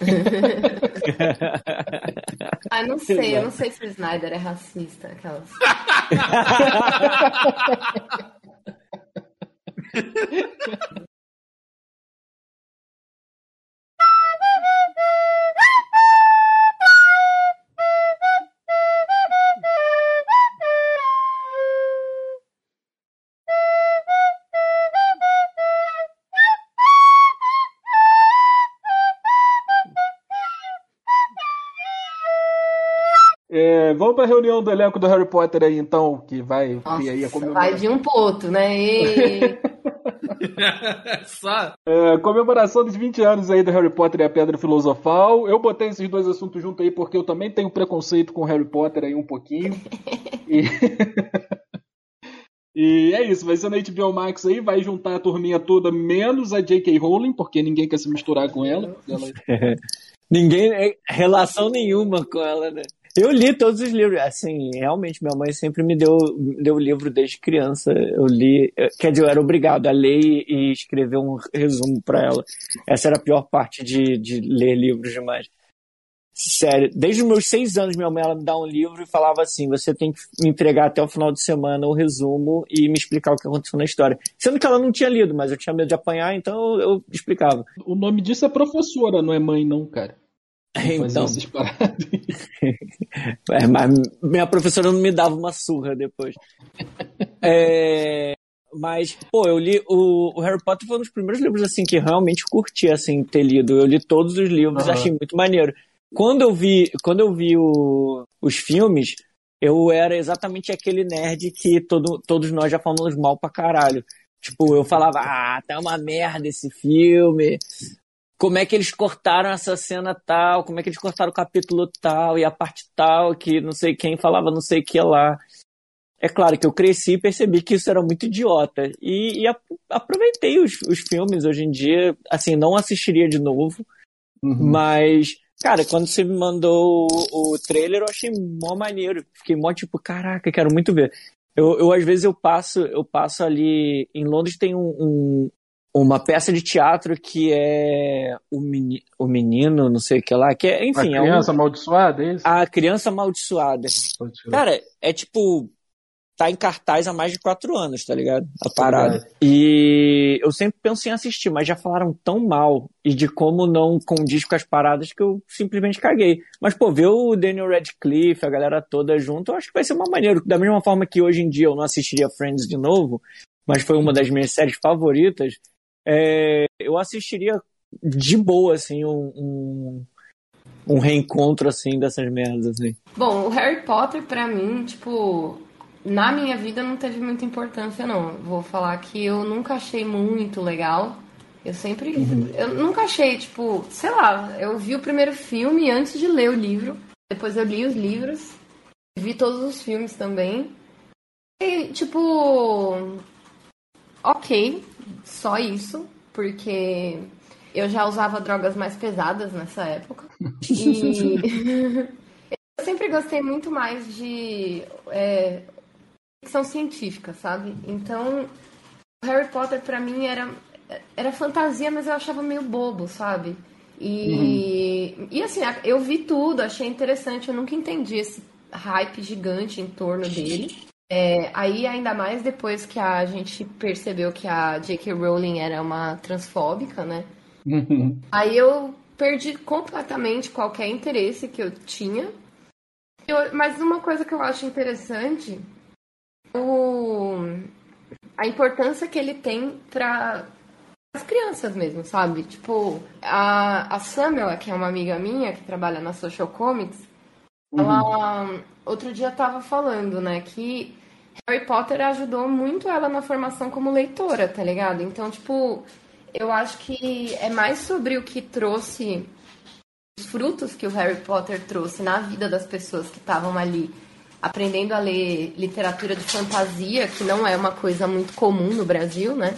Ah, não sei, eu não sei se o Snyder é racista, aquelas. É, vamos pra reunião do elenco do Harry Potter aí, então, que vai ter aí a Nossa, comemoração. vai de um poto, né? E... Só. É, comemoração dos 20 anos aí do Harry Potter e a Pedra Filosofal. Eu botei esses dois assuntos junto aí porque eu também tenho preconceito com Harry Potter aí um pouquinho. E, e é isso, vai ser na HBO Max aí, vai juntar a turminha toda, menos a J.K. Rowling, porque ninguém quer se misturar com ela. Ela- Ninguém. é, Relação nenhuma com ela, né? Eu li todos os livros. Assim, realmente, minha mãe sempre me deu, deu livro desde criança. Eu li, quer dizer, eu era obrigado a ler e escrever um resumo para ela. Essa era a pior parte de, de ler livros demais. Sério, desde os meus seis anos, minha mãe ela me dá um livro e falava assim: você tem que me entregar até o final de semana o resumo e me explicar o que aconteceu na história. Sendo que ela não tinha lido, mas eu tinha medo de apanhar, então eu, eu explicava. O nome disso é professora, não é mãe, não, cara. Então. é, mas minha professora não me dava uma surra depois. é, mas, pô, eu li. O, o, Harry Potter foi um dos primeiros livros assim que realmente curti assim, ter lido. Eu li todos os livros, uhum. achei muito maneiro. Quando eu vi, quando eu vi o, os filmes, eu era exatamente aquele nerd que todo, todos nós já falamos mal pra caralho. Tipo, eu falava, ah, tá uma merda esse filme como é que eles cortaram essa cena tal, como é que eles cortaram o capítulo tal e a parte tal, que não sei quem falava não sei o que lá. É claro que eu cresci e percebi que isso era muito idiota. E, e aproveitei os, os, filmes hoje em dia. Assim, não assistiria de novo. Uhum. Mas, cara, quando você me mandou o, o, trailer, eu achei mó maneiro. Fiquei mó tipo, caraca, quero muito ver. Eu, eu às vezes eu passo, eu passo ali. Em Londres tem um, um, uma peça de teatro que é o, meni, o menino, não sei o que lá, que é, enfim. A criança é um... amaldiçoada, é isso? A criança amaldiçoada. Cara, é tipo. Tá em cartaz há mais de quatro anos, tá ligado? A parada. É. E eu sempre penso em assistir, mas já falaram tão mal e de como não condiz com as paradas que eu simplesmente caguei. Mas, pô, ver o Daniel Radcliffe, a galera toda junto, eu acho que vai ser uma maneira. Da mesma forma que hoje em dia eu não assistiria Friends de novo, mas foi uma das minhas séries favoritas é, eu assistiria de boa, assim, um, um, um, reencontro, assim, dessas merdas, assim. Bom, o Harry Potter, pra mim, tipo, na minha vida não teve muita importância, não. Vou falar que eu nunca achei muito legal. Eu sempre. Uhum. Eu nunca achei, tipo, sei lá, eu vi o primeiro filme antes de ler o livro. Depois eu li os livros. Vi todos os filmes também. E, tipo. Ok, só isso, porque eu já usava drogas mais pesadas nessa época. E eu sempre gostei muito mais de é, ficção científica, sabe? Então, Harry Potter para mim era, era fantasia, mas eu achava meio bobo, sabe? E, uhum. e assim, eu vi tudo, achei interessante, eu nunca entendi esse hype gigante em torno dele. É, aí, ainda mais depois que a gente percebeu que a J.K. Rowling era uma transfóbica, né? Uhum. Aí eu perdi completamente qualquer interesse que eu tinha. Eu, mas uma coisa que eu acho interessante o, a importância que ele tem para as crianças mesmo, sabe? Tipo, a, a Samuel, que é uma amiga minha que trabalha na Social Comics, uhum. ela outro dia tava falando, né, que Harry Potter ajudou muito ela na formação como leitora, tá ligado? Então, tipo, eu acho que é mais sobre o que trouxe os frutos que o Harry Potter trouxe na vida das pessoas que estavam ali aprendendo a ler literatura de fantasia, que não é uma coisa muito comum no Brasil, né?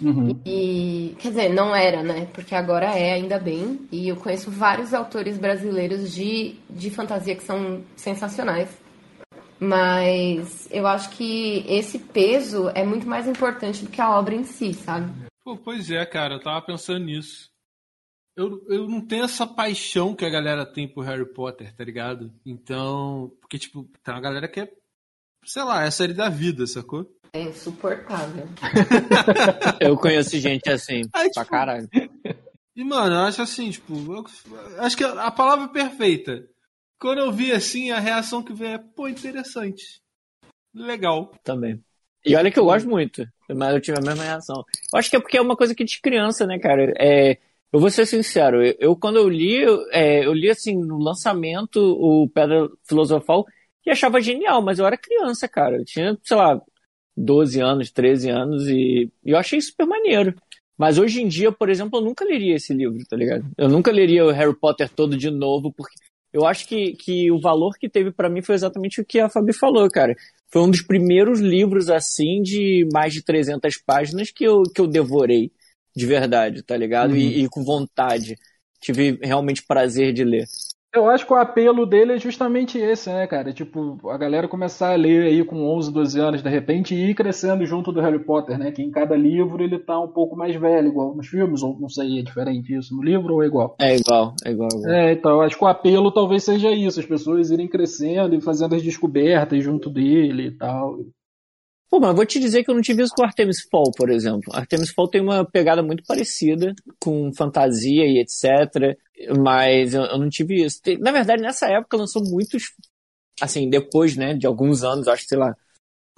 Uhum. E, quer dizer, não era, né? Porque agora é, ainda bem. E eu conheço vários autores brasileiros de, de fantasia que são sensacionais. Mas eu acho que esse peso é muito mais importante do que a obra em si, sabe? Pô, pois é, cara, eu tava pensando nisso. Eu, eu não tenho essa paixão que a galera tem por Harry Potter, tá ligado? Então, porque, tipo, tem uma galera que é, sei lá, é a série da vida, sacou? É insuportável. eu conheço gente assim, Aí, pra tipo, caralho. E, mano, eu acho assim, tipo, eu, acho que a palavra perfeita quando eu vi assim, a reação que veio é, pô, interessante. Legal. Também. E olha que eu gosto muito, mas eu tive a mesma reação. Eu acho que é porque é uma coisa que de criança, né, cara? É, eu vou ser sincero, eu, eu quando eu li, é, eu li assim, no lançamento, o Pedra Filosofal, e achava genial, mas eu era criança, cara. Eu tinha, sei lá, 12 anos, 13 anos, e, e eu achei super maneiro. Mas hoje em dia, por exemplo, eu nunca leria esse livro, tá ligado? Eu nunca leria o Harry Potter todo de novo, porque eu acho que, que o valor que teve para mim foi exatamente o que a Fabi falou, cara. Foi um dos primeiros livros, assim, de mais de 300 páginas que eu, que eu devorei, de verdade, tá ligado? Uhum. E, e, com vontade. Tive realmente prazer de ler. Eu acho que o apelo dele é justamente esse, né, cara? Tipo, a galera começar a ler aí com 11, 12 anos, de repente, e ir crescendo junto do Harry Potter, né? Que em cada livro ele tá um pouco mais velho, igual nos filmes, ou não sei, é diferente isso no livro ou é igual? É igual, é igual. É, igual. é então, eu acho que o apelo talvez seja isso, as pessoas irem crescendo e fazendo as descobertas junto dele e tal. Pô, mas vou te dizer que eu não tive isso com Artemis Fall, por exemplo. Artemis Fall tem uma pegada muito parecida com fantasia e etc. Mas eu, não tive isso. Na verdade, nessa época lançou muitos. Assim, depois, né, de alguns anos, acho que, sei lá.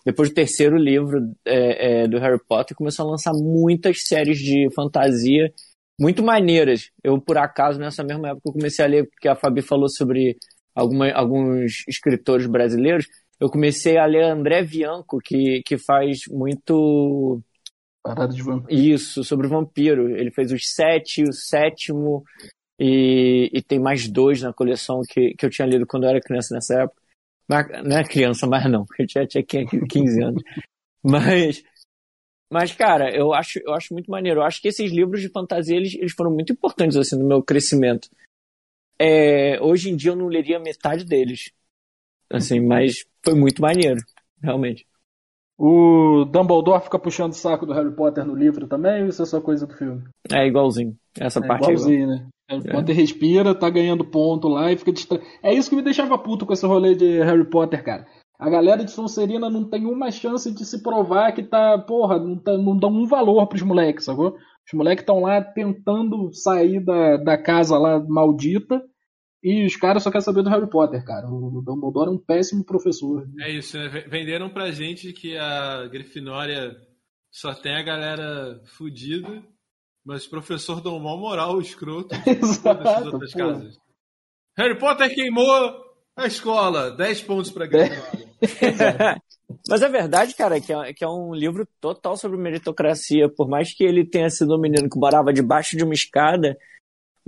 Depois do terceiro livro é, é, do Harry Potter, começou a lançar muitas séries de fantasia muito maneiras. Eu, por acaso, nessa mesma época, eu comecei a ler, porque a Fabi falou sobre alguma, alguns escritores brasileiros eu comecei a ler André Bianco, que, que faz muito. Parada de vampiro. Isso, sobre o vampiro. Ele fez os sete, o sétimo, e, e tem mais dois na coleção que, que eu tinha lido quando eu era criança nessa época. Mas, não é criança mais não, eu já tinha 15 anos. Mas, mas cara, eu acho, eu acho muito maneiro. Eu acho que esses livros de fantasia, eles, eles foram muito importantes assim no meu crescimento. É, hoje em dia eu não leria metade deles. Assim, mas foi muito maneiro, realmente. O Dumbledore fica puxando o saco do Harry Potter no livro também, ou isso é só coisa do filme? É igualzinho. Essa é parte igualzinho, é igual. né? Harry é. Potter respira, tá ganhando ponto lá e fica distra... É isso que me deixava puto com esse rolê de Harry Potter, cara. A galera de Sonserina não tem uma chance de se provar que tá, porra, não, tá, não dão um valor pros moleques, sacou? Os moleques estão lá tentando sair da, da casa lá maldita e os caras só querem saber do Harry Potter, cara. O Dumbledore é um péssimo professor. É isso, né? Venderam pra gente que a Grifinória só tem a galera fudida, mas o professor dão mal moral, o escroto, Exato, outras casas. Harry Potter queimou a escola, 10 pontos pra Grifinória. Mas é verdade, cara, que é, que é um livro total sobre meritocracia. Por mais que ele tenha sido um menino que morava debaixo de uma escada,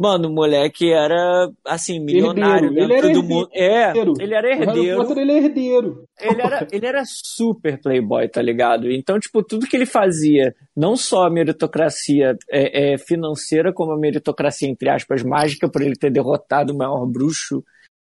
Mano, o moleque era, assim, milionário herdeiro. Ele era do mundo. É, ele era herdeiro. Potter, ele é herdeiro. Ele era, ele era super playboy, tá ligado? Então, tipo, tudo que ele fazia, não só a meritocracia é, é financeira, como a meritocracia, entre aspas, mágica, por ele ter derrotado o maior bruxo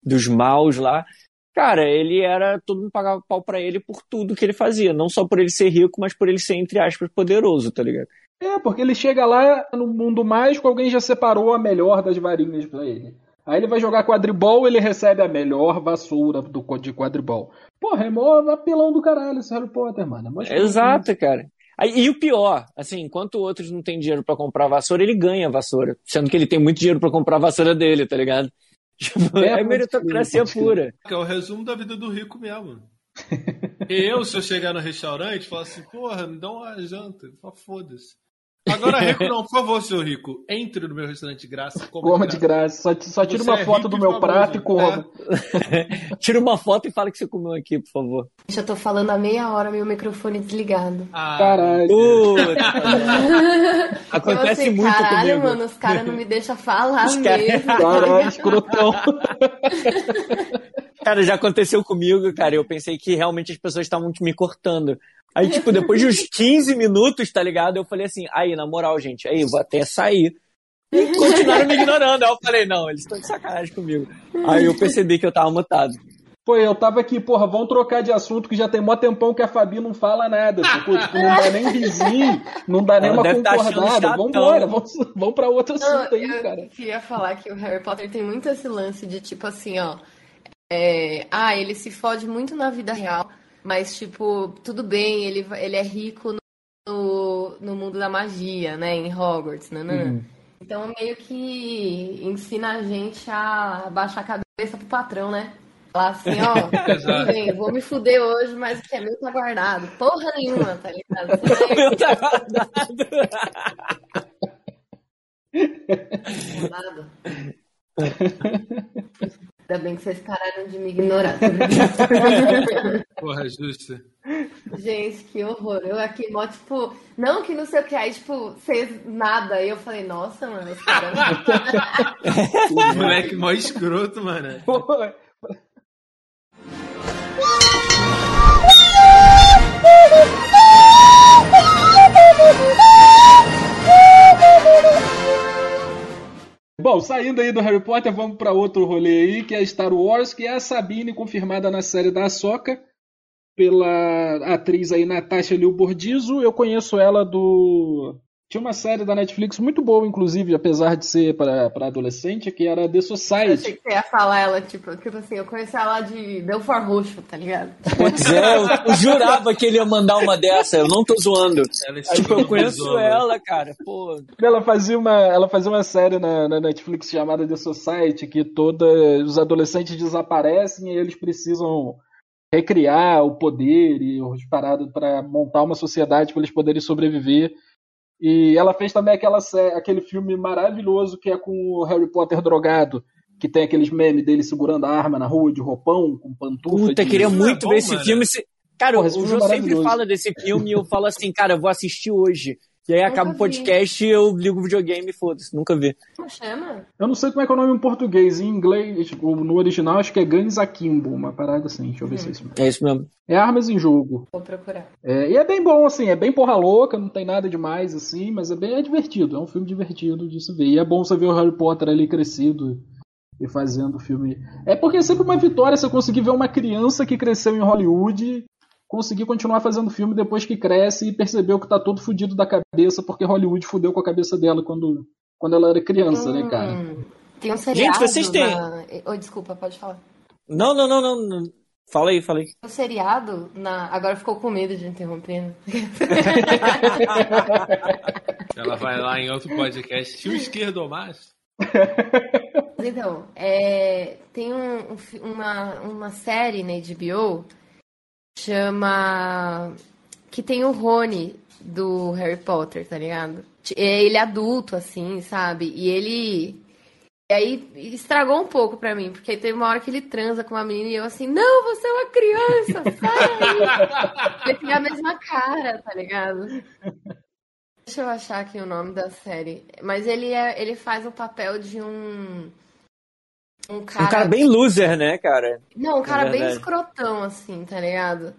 dos maus lá. Cara, ele era. Todo mundo pagava pau pra ele por tudo que ele fazia. Não só por ele ser rico, mas por ele ser, entre aspas, poderoso, tá ligado? É, porque ele chega lá no mundo mágico, alguém já separou a melhor das varinhas para ele. Aí ele vai jogar quadribol, ele recebe a melhor vassoura do, de quadribol. Porra, é mó apelão do caralho esse Harry Potter, mano. É Exato, cara. E o pior, assim, enquanto outros não têm dinheiro para comprar vassoura, ele ganha a vassoura. Sendo que ele tem muito dinheiro para comprar a vassoura dele, tá ligado? Tipo, é, é meritocracia pura. É o resumo da vida do rico mesmo. eu, se eu chegar no restaurante, falar assim, porra, me dá uma janta. Foda-se. Agora, Rico, não, por favor, seu Rico, entre no meu restaurante de graça. Coma, coma de graça. Só, só tira uma é foto do meu prato e coma. É. tira uma foto e fala que você comeu aqui, por favor. Já tô falando há meia hora, meu microfone desligado. Ah, caralho. Acontece assim, muito caralho, comigo. mano, os caras não me deixam falar os mesmo. Caralho, escrotão. Cara, já aconteceu comigo, cara. Eu pensei que realmente as pessoas estavam me cortando. Aí, tipo, depois de uns 15 minutos, tá ligado? Eu falei assim, aí, na moral, gente, aí, vou até sair. E continuaram me ignorando. Aí eu falei, não, eles estão de sacanagem comigo. Aí eu percebi que eu tava mutado. Pô, eu tava aqui, porra, vamos trocar de assunto que já tem mó tempão que a Fabi não fala nada. Tipo, tipo não dá nem vizinho, não dá nem uma tá concordada. Vamos embora, vamos, vamos pra outro assunto não, aí, eu cara. Eu queria falar que o Harry Potter tem muito esse lance de tipo assim, ó. É, ah, ele se fode muito na vida real mas, tipo, tudo bem, ele, ele é rico no, no mundo da magia, né? Em Hogwarts, né? Uhum. Então, meio que ensina a gente a baixar a cabeça pro patrão, né? Falar assim, ó, tudo bem, vou me fuder hoje, mas o que é meu tá guardado. Porra nenhuma, tá ligado? O meu tá guardado. Ainda bem que vocês pararam de me ignorar. Porra, justo. Gente, que horror. Eu aqui, mó, tipo, não que não sei o que, aí, tipo, fez nada. Aí eu falei, nossa, mano, esse cara. Moleque mó escroto, mano. Porra. Bom, saindo aí do Harry Potter, vamos para outro rolê aí, que é Star Wars, que é a Sabine confirmada na série da Ahsoka pela atriz aí Natasha Liu Bordizo. Eu conheço ela do tinha uma série da Netflix muito boa, inclusive, apesar de ser para adolescente, que era The Society. Eu achei que você ia falar ela, tipo, tipo assim, eu conheci ela de Belfort Roxo, tá ligado? Pois é, eu, eu, jurava que ele ia mandar uma dessa, eu não tô zoando. Ela é tipo, eu conheço ela, cara, pô. Ela fazia uma, ela fazia uma série na, na Netflix chamada The Society, que todos os adolescentes desaparecem e eles precisam recriar o poder e os parados para montar uma sociedade para eles poderem sobreviver e ela fez também aquela aquele filme maravilhoso que é com o Harry Potter drogado, que tem aqueles memes dele segurando a arma na rua de roupão, com pantufa. Puta, de... queria muito é bom, ver esse mano. filme. Cara, Porra, o João é sempre fala desse filme e eu falo assim, cara, eu vou assistir hoje. E aí acaba o podcast e eu ligo o videogame e foda-se, nunca vi. Como chama? Eu não sei como é que é o nome em português. Em inglês, tipo, no original, acho que é Guns Akimbo, uma parada assim. Deixa eu ver hum. se é isso mesmo. É isso mesmo. É armas em jogo. Vou procurar. É, e é bem bom, assim, é bem porra louca, não tem nada demais, assim, mas é bem é divertido. É um filme divertido de se ver. E é bom você ver o Harry Potter ali crescido e fazendo o filme. É porque é sempre uma vitória você conseguir ver uma criança que cresceu em Hollywood conseguir continuar fazendo filme depois que cresce e percebeu que tá todo fudido da cabeça porque Hollywood fudeu com a cabeça dela quando, quando ela era criança, hum, né, cara? Tem um seriado. Gente, vocês têm. Na... Oh, desculpa, pode falar. Não, não, não, não. não. Fala aí, fala aí. O seriado, na... agora ficou com medo de interromper. Né? ela vai lá em outro podcast. Tio esquerdo ou mais? Então, é... tem um, uma, uma série na HBO chama. Que tem o Rony do Harry Potter, tá ligado? É ele adulto, assim, sabe? E ele. E aí estragou um pouco pra mim, porque teve uma hora que ele transa com uma menina e eu assim, não, você é uma criança, sai aí. ele tem a mesma cara, tá ligado? Deixa eu achar aqui o nome da série. Mas ele, é, ele faz o papel de um. Um cara, um cara bem loser, né, cara? Não, um cara é bem escrotão, assim, tá ligado?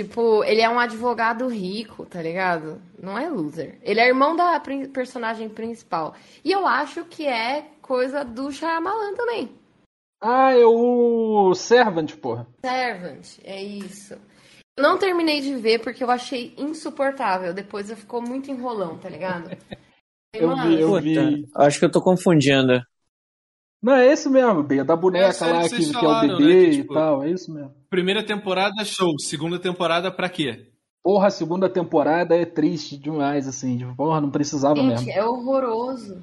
Tipo, ele é um advogado rico, tá ligado? Não é loser. Ele é irmão da personagem principal. E eu acho que é coisa do Shyamalan também. Ah, é o Servant, porra. Servant, é isso. Eu não terminei de ver porque eu achei insuportável. Depois eu ficou muito enrolão, tá ligado? eu vi, eu vi. Acho que eu tô confundindo. Não, é esse mesmo, Bia, da boneca lá que, que, falaram, é o bebê né? que, tipo, e tal, é isso mesmo. Primeira temporada, show. Segunda temporada, pra quê? Porra, a segunda temporada é triste demais, assim. Tipo, porra, não precisava Gente, mesmo. é horroroso.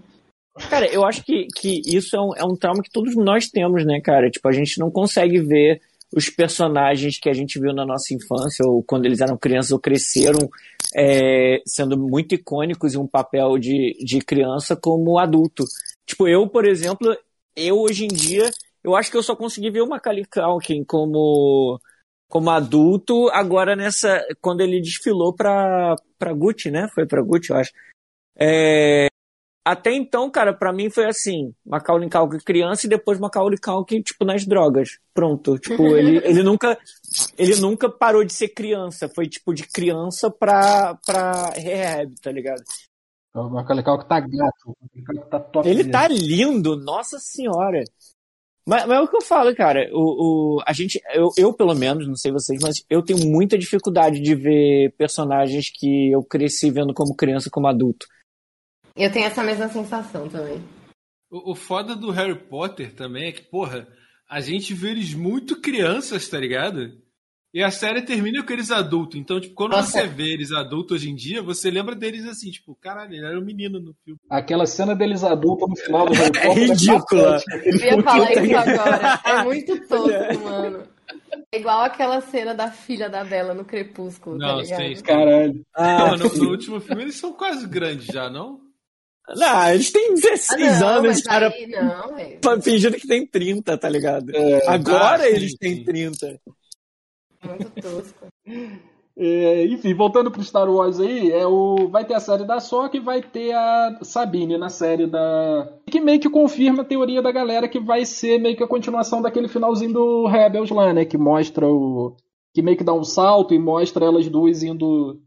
Cara, eu acho que, que isso é um, é um trauma que todos nós temos, né, cara? Tipo, a gente não consegue ver os personagens que a gente viu na nossa infância, ou quando eles eram crianças ou cresceram, é, sendo muito icônicos em um papel de, de criança como adulto. Tipo, eu, por exemplo, eu hoje em dia, eu acho que eu só consegui ver o Macaulay Culkin como como adulto agora nessa quando ele desfilou para para Gucci, né? Foi para Gucci, eu acho. É, até então, cara, para mim foi assim, Macaulay Culkin criança e depois Macaulay Culkin tipo nas drogas. Pronto, tipo, ele, ele nunca ele nunca parou de ser criança, foi tipo de criança pra para rehab, tá ligado? O Macaulay Culkin tá gato. O tá top. Ele tá lindo, nossa senhora. Mas, mas, é o que eu falo, cara. O, o, a gente, eu, eu, pelo menos, não sei vocês, mas eu tenho muita dificuldade de ver personagens que eu cresci vendo como criança, como adulto. Eu tenho essa mesma sensação também. O, o foda do Harry Potter também é que, porra, a gente vê eles muito crianças, tá ligado? E a série termina com eles adultos. Então, tipo, quando Nossa. você vê eles adultos hoje em dia, você lembra deles assim, tipo, caralho, ele era um menino no filme. Aquela cena deles adultos no final do Harry é Potter. É ridícula. Eu ia falar isso agora. É muito tosco, mano. É igual aquela cena da filha da Bela no Crepúsculo, tá não, tá ligado? Sim, caralho. Ah, no, no, último filme eles são quase grandes já, não? Não, eles têm 16 ah, não, anos, cara. Aí, não, fingindo que tem 30, tá ligado? É, Agora ah, eles sim, têm sim. 30. Tosco. É, enfim, voltando pro Star Wars aí, é o, vai ter a série da Soca e vai ter a Sabine na série da. Que meio que confirma a teoria da galera que vai ser meio que a continuação daquele finalzinho do Rebels lá, né? Que mostra o. Que meio que dá um salto e mostra elas duas indo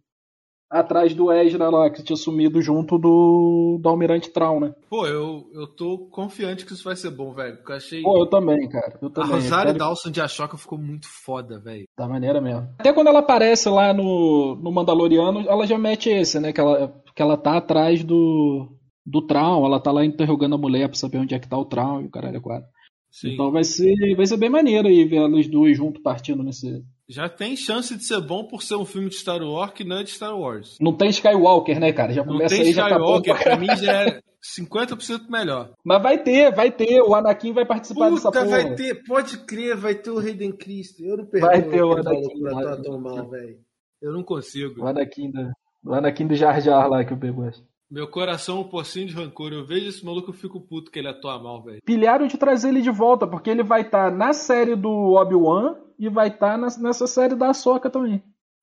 atrás do Ezra lá, que tinha sumido junto do, do Almirante Traum, né? Pô, eu, eu tô confiante que isso vai ser bom, velho. Porque eu achei. Pô, eu também, cara. Eu também. A Rosário quero... Dawson de Ashoka ficou muito foda, velho. Da maneira mesmo. Até quando ela aparece lá no, no Mandaloriano, ela já mete esse, né? Que ela, que ela tá atrás do, do Traum, ela tá lá interrogando a mulher pra saber onde é que tá o Traum e o caralho é quadro. Sim. Então vai ser, vai ser bem maneiro aí ver elas duas junto partindo nesse. Já tem chance de ser bom por ser um filme de Star Wars que não é de Star Wars. Não tem Skywalker, né, cara? Já não começa tem aí, Skywalker, já tá pra mim já é 50% melhor. Mas vai ter, vai ter. O Anakin vai participar Puta, dessa porra. vai ter, pode crer, vai ter o Hayden Christ. Eu não perdoo Vai ter o Anakin pra tão mal, velho. Eu não consigo. O Anakin, do, o Anakin do Jar Jar lá que eu pego. Meu coração é um pocinho de rancor. Eu vejo esse maluco, eu fico puto que ele atua mal, velho. Pilharam de trazer ele de volta, porque ele vai estar na série do Obi-Wan e vai estar nessa série da Ahsoka também.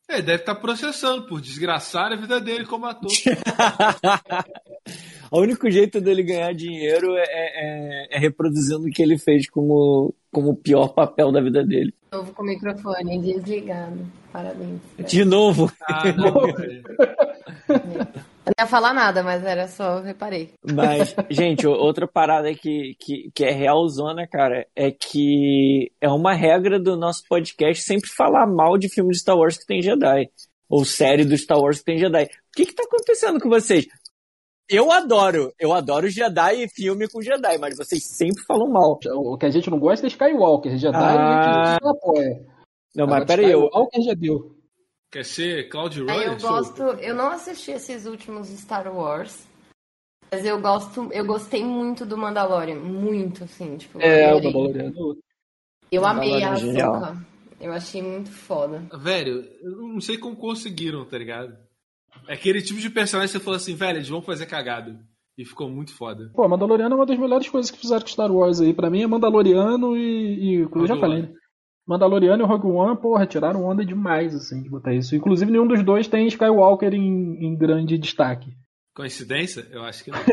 É, deve estar processando por desgraçar a vida dele como ator. o único jeito dele ganhar dinheiro é, é, é, reproduzindo o que ele fez como, como o pior papel da vida dele. De novo com o microfone desligado. Parabéns. De novo. Ah, não. Eu não ia falar nada, mas era só, eu reparei. Mas, gente, outra parada que, que, que é realzona, cara, é que é uma regra do nosso podcast sempre falar mal de filme de Star Wars que tem Jedi. Ou série do Star Wars que tem Jedi. O que que tá acontecendo com vocês? Eu adoro, eu adoro Jedi e filme com Jedi, mas vocês sempre falam mal. O que a gente não gosta é Skywalker. Jedi ah... a gente não apoia. Não, mas peraí, eu... Skywalker já deu. Quer ser Claudio Aí Roy? eu gosto, eu não assisti esses últimos Star Wars, mas eu gosto, eu gostei muito do Mandalorian, muito assim, tipo, É, o adorei. Mandaloriano. Eu amei a Mandalorian é. Ahsoka. Eu achei muito foda. Velho, eu não sei como conseguiram, tá ligado? É aquele tipo de personagem que você falou assim, velho, eles vão fazer cagado. E ficou muito foda. Pô, Mandaloriano é uma das melhores coisas que fizeram com Star Wars aí. Pra mim é Mandaloriano e. e eu já falei, né? Mandaloriano e Rogue One, porra, tiraram onda demais, assim, de botar isso. Inclusive, nenhum dos dois tem Skywalker em, em grande destaque. Coincidência? Eu acho que não.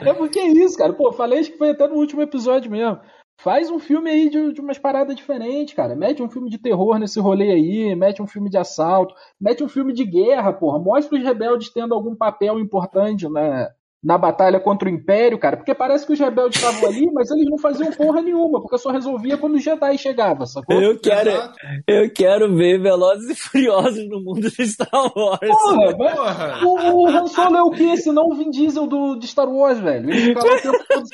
É porque é isso, cara. Pô, falei que foi até no último episódio mesmo. Faz um filme aí de, de umas paradas diferentes, cara. Mete um filme de terror nesse rolê aí, mete um filme de assalto, mete um filme de guerra, porra. Mostra os rebeldes tendo algum papel importante na, na batalha contra o Império, cara. Porque parece que os rebeldes estavam ali, mas eles não faziam porra nenhuma, porque só resolvia quando os Jedi chegavam, sacou? Eu quero, Exato. eu quero ver Velozes e Furiosos no mundo de Star Wars. Porra, Porra! o, o Han Solo é o quê? Senão o Vin Diesel do, de Star Wars, velho. Ele ficava o tempo todo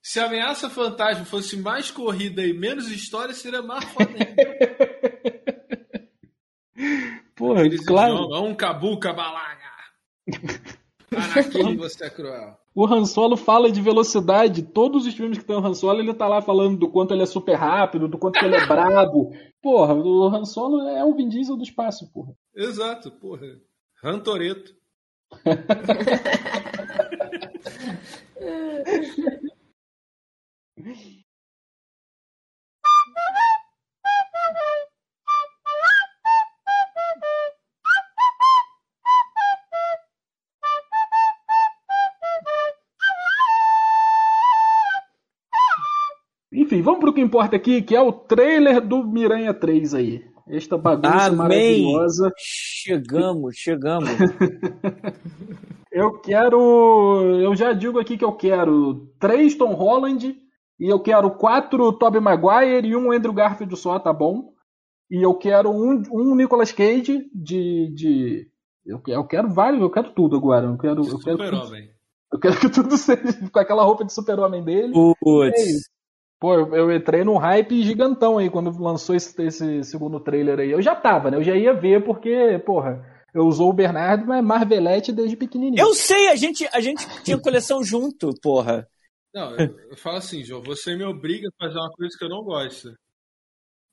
se a ameaça fantasma fosse mais corrida e menos história, seria mais foda. Porra, Eles claro. jogam um cabuca balaga. Anakin, você é cruel. O Han Solo fala de velocidade. Todos os filmes que tem o Han Solo, ele tá lá falando do quanto ele é super rápido, do quanto ele é brabo. Porra, o Han Solo é o Vin Diesel do espaço, porra. Exato, porra. Rantoreto. Enfim, vamos pro que importa aqui, que é o trailer do Miranha 3 aí. Esta bagunça Amém! maravilhosa. Chegamos, chegamos. Eu quero. Eu já digo aqui que eu quero três Tom Holland, e eu quero quatro Tobey Maguire e um Andrew Garfield só, tá bom? E eu quero um, um Nicolas Cage de. de... Eu, quero, eu quero vários, eu quero tudo agora. Eu quero, eu quero, eu quero que tudo seja com aquela roupa de super-homem dele. É Putz. Pô, eu, eu entrei num hype gigantão aí quando lançou esse, esse segundo trailer aí. Eu já tava, né? Eu já ia ver porque, porra, eu usou o Bernardo, mas Marvelete desde pequenininho. Eu sei, a gente, a gente tinha coleção junto, porra. Não, eu, eu falo assim, João, você me obriga a fazer uma coisa que eu não gosto.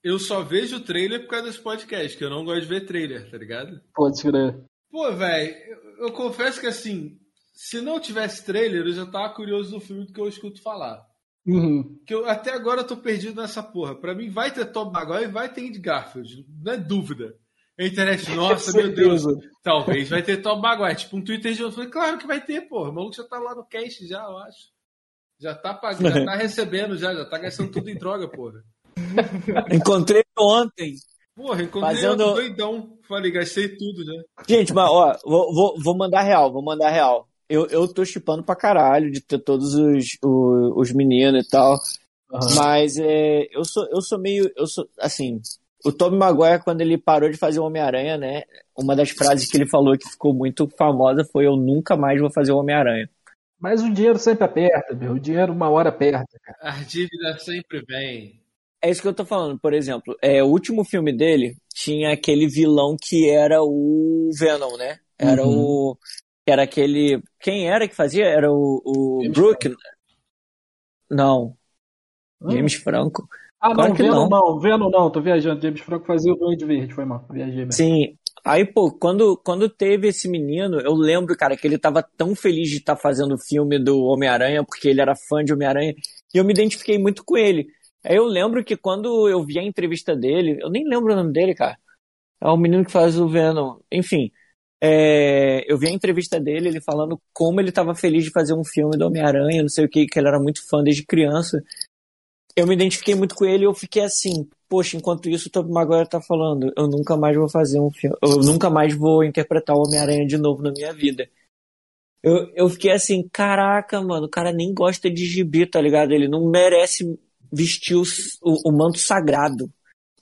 Eu só vejo o trailer por causa desse podcast, que eu não gosto de ver trailer, tá ligado? Pode crer. Pô, velho, eu, eu confesso que assim, se não tivesse trailer, eu já tava curioso do filme do que eu escuto falar. Uhum. Que eu até agora eu tô perdido nessa porra. Pra mim vai ter Tom Maguire e vai ter Andy Garfield, não é dúvida. A internet, nossa, meu Deus, talvez vai ter Tom Maguire. Tipo, um Twitter de eu falei, claro que vai ter, porra. O maluco já tá lá no cast já, eu acho. Já tá pagando, já tá recebendo já, já tá gastando tudo em droga, porra. Encontrei ontem. Porra, encontrei Fazendo- doidão. Falei, gastei tudo, né? Gente, mas ó, vou, vou, vou mandar real, vou mandar real. Eu, eu tô chipando pra caralho de ter todos os, os, os meninos e tal. Aham. Mas é, eu sou eu sou meio. Eu sou, assim, o Tobey Maguire, quando ele parou de fazer o Homem-Aranha, né? Uma das frases que ele falou que ficou muito famosa foi eu nunca mais vou fazer o Homem-Aranha. Mas o dinheiro sempre aperta, meu. O dinheiro uma hora aperta, cara. A dívida sempre vem. É isso que eu tô falando, por exemplo, é, o último filme dele tinha aquele vilão que era o Venom, né? Era Uhum. o. Era aquele. Quem era que fazia? Era o, o James Brook? Não, Hum. James Franco. Ah, Claro não, Venom não. não. Venom não, tô viajando. James Franco fazia o Duende Verde, foi mal. Viajei mesmo. Sim. Aí, pô, quando, quando teve esse menino, eu lembro, cara, que ele tava tão feliz de estar fazendo o filme do Homem-Aranha, porque ele era fã de Homem-Aranha, e eu me identifiquei muito com ele. Aí eu lembro que quando eu vi a entrevista dele, eu nem lembro o nome dele, cara. É o menino que faz o Venom. Enfim, é, eu vi a entrevista dele, ele falando como ele tava feliz de fazer um filme do Homem-Aranha, não sei o que, que ele era muito fã desde criança. Eu me identifiquei muito com ele e eu fiquei assim, poxa, enquanto isso o Tobey Maguire tá falando, eu nunca mais vou fazer um filme, eu nunca mais vou interpretar o Homem-Aranha de novo na minha vida. Eu, eu fiquei assim, caraca, mano, o cara nem gosta de gibi, tá ligado? Ele não merece vestir o, o, o manto sagrado.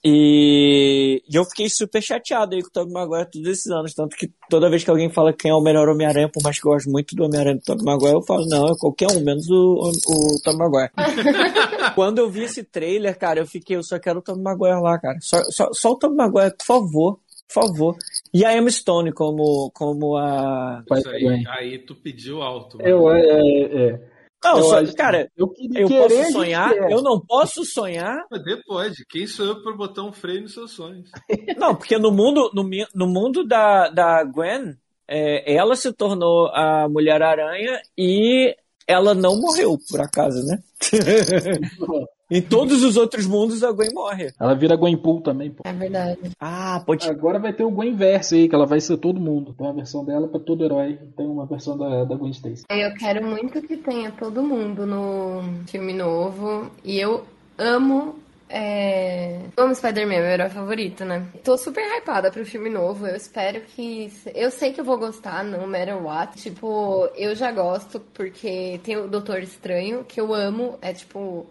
E, e eu fiquei super chateado aí com o Tobey Maguire todos esses anos. Tanto que toda vez que alguém fala quem é o melhor Homem-Aranha, por mais que eu goste muito do Homem-Aranha do Tobey Maguire, eu falo, não, é qualquer um, menos o, o, o Tobey Maguire. Quando eu vi esse trailer, cara, eu fiquei, eu só quero o Tobey Maguire lá, cara. Só, só, só o Tobey Maguire, por favor, por favor. E a Emma Stone como, como a... Isso aí, aí tu pediu alto. mano. Eu, é, é, é. Não, Eu só- cara, eu, eu posso sonhar, eu não posso sonhar Poder pode. Quem sou eu pra botar um freio nos seus sonhos? Não, porque no mundo, no, no mundo da, da Gwen, é, ela se tornou a Mulher-Aranha e ela não morreu, por acaso, né? em todos os outros mundos, a Gwen morre. Ela vira Gwenpool também, pô. É verdade. Ah, pode. Agora vai ter o Gwen Verse aí, que ela vai ser todo mundo. Tem uma versão dela pra todo herói. Tem uma versão da, da Gwen Stacy. Eu quero muito que tenha todo mundo no filme novo. E eu amo. É... Amo Spider-Man, meu herói favorito, né? Tô super hypada pro filme novo. Eu espero que. Eu sei que eu vou gostar, no matter what. Tipo, eu já gosto, porque tem o Doutor Estranho, que eu amo. É tipo.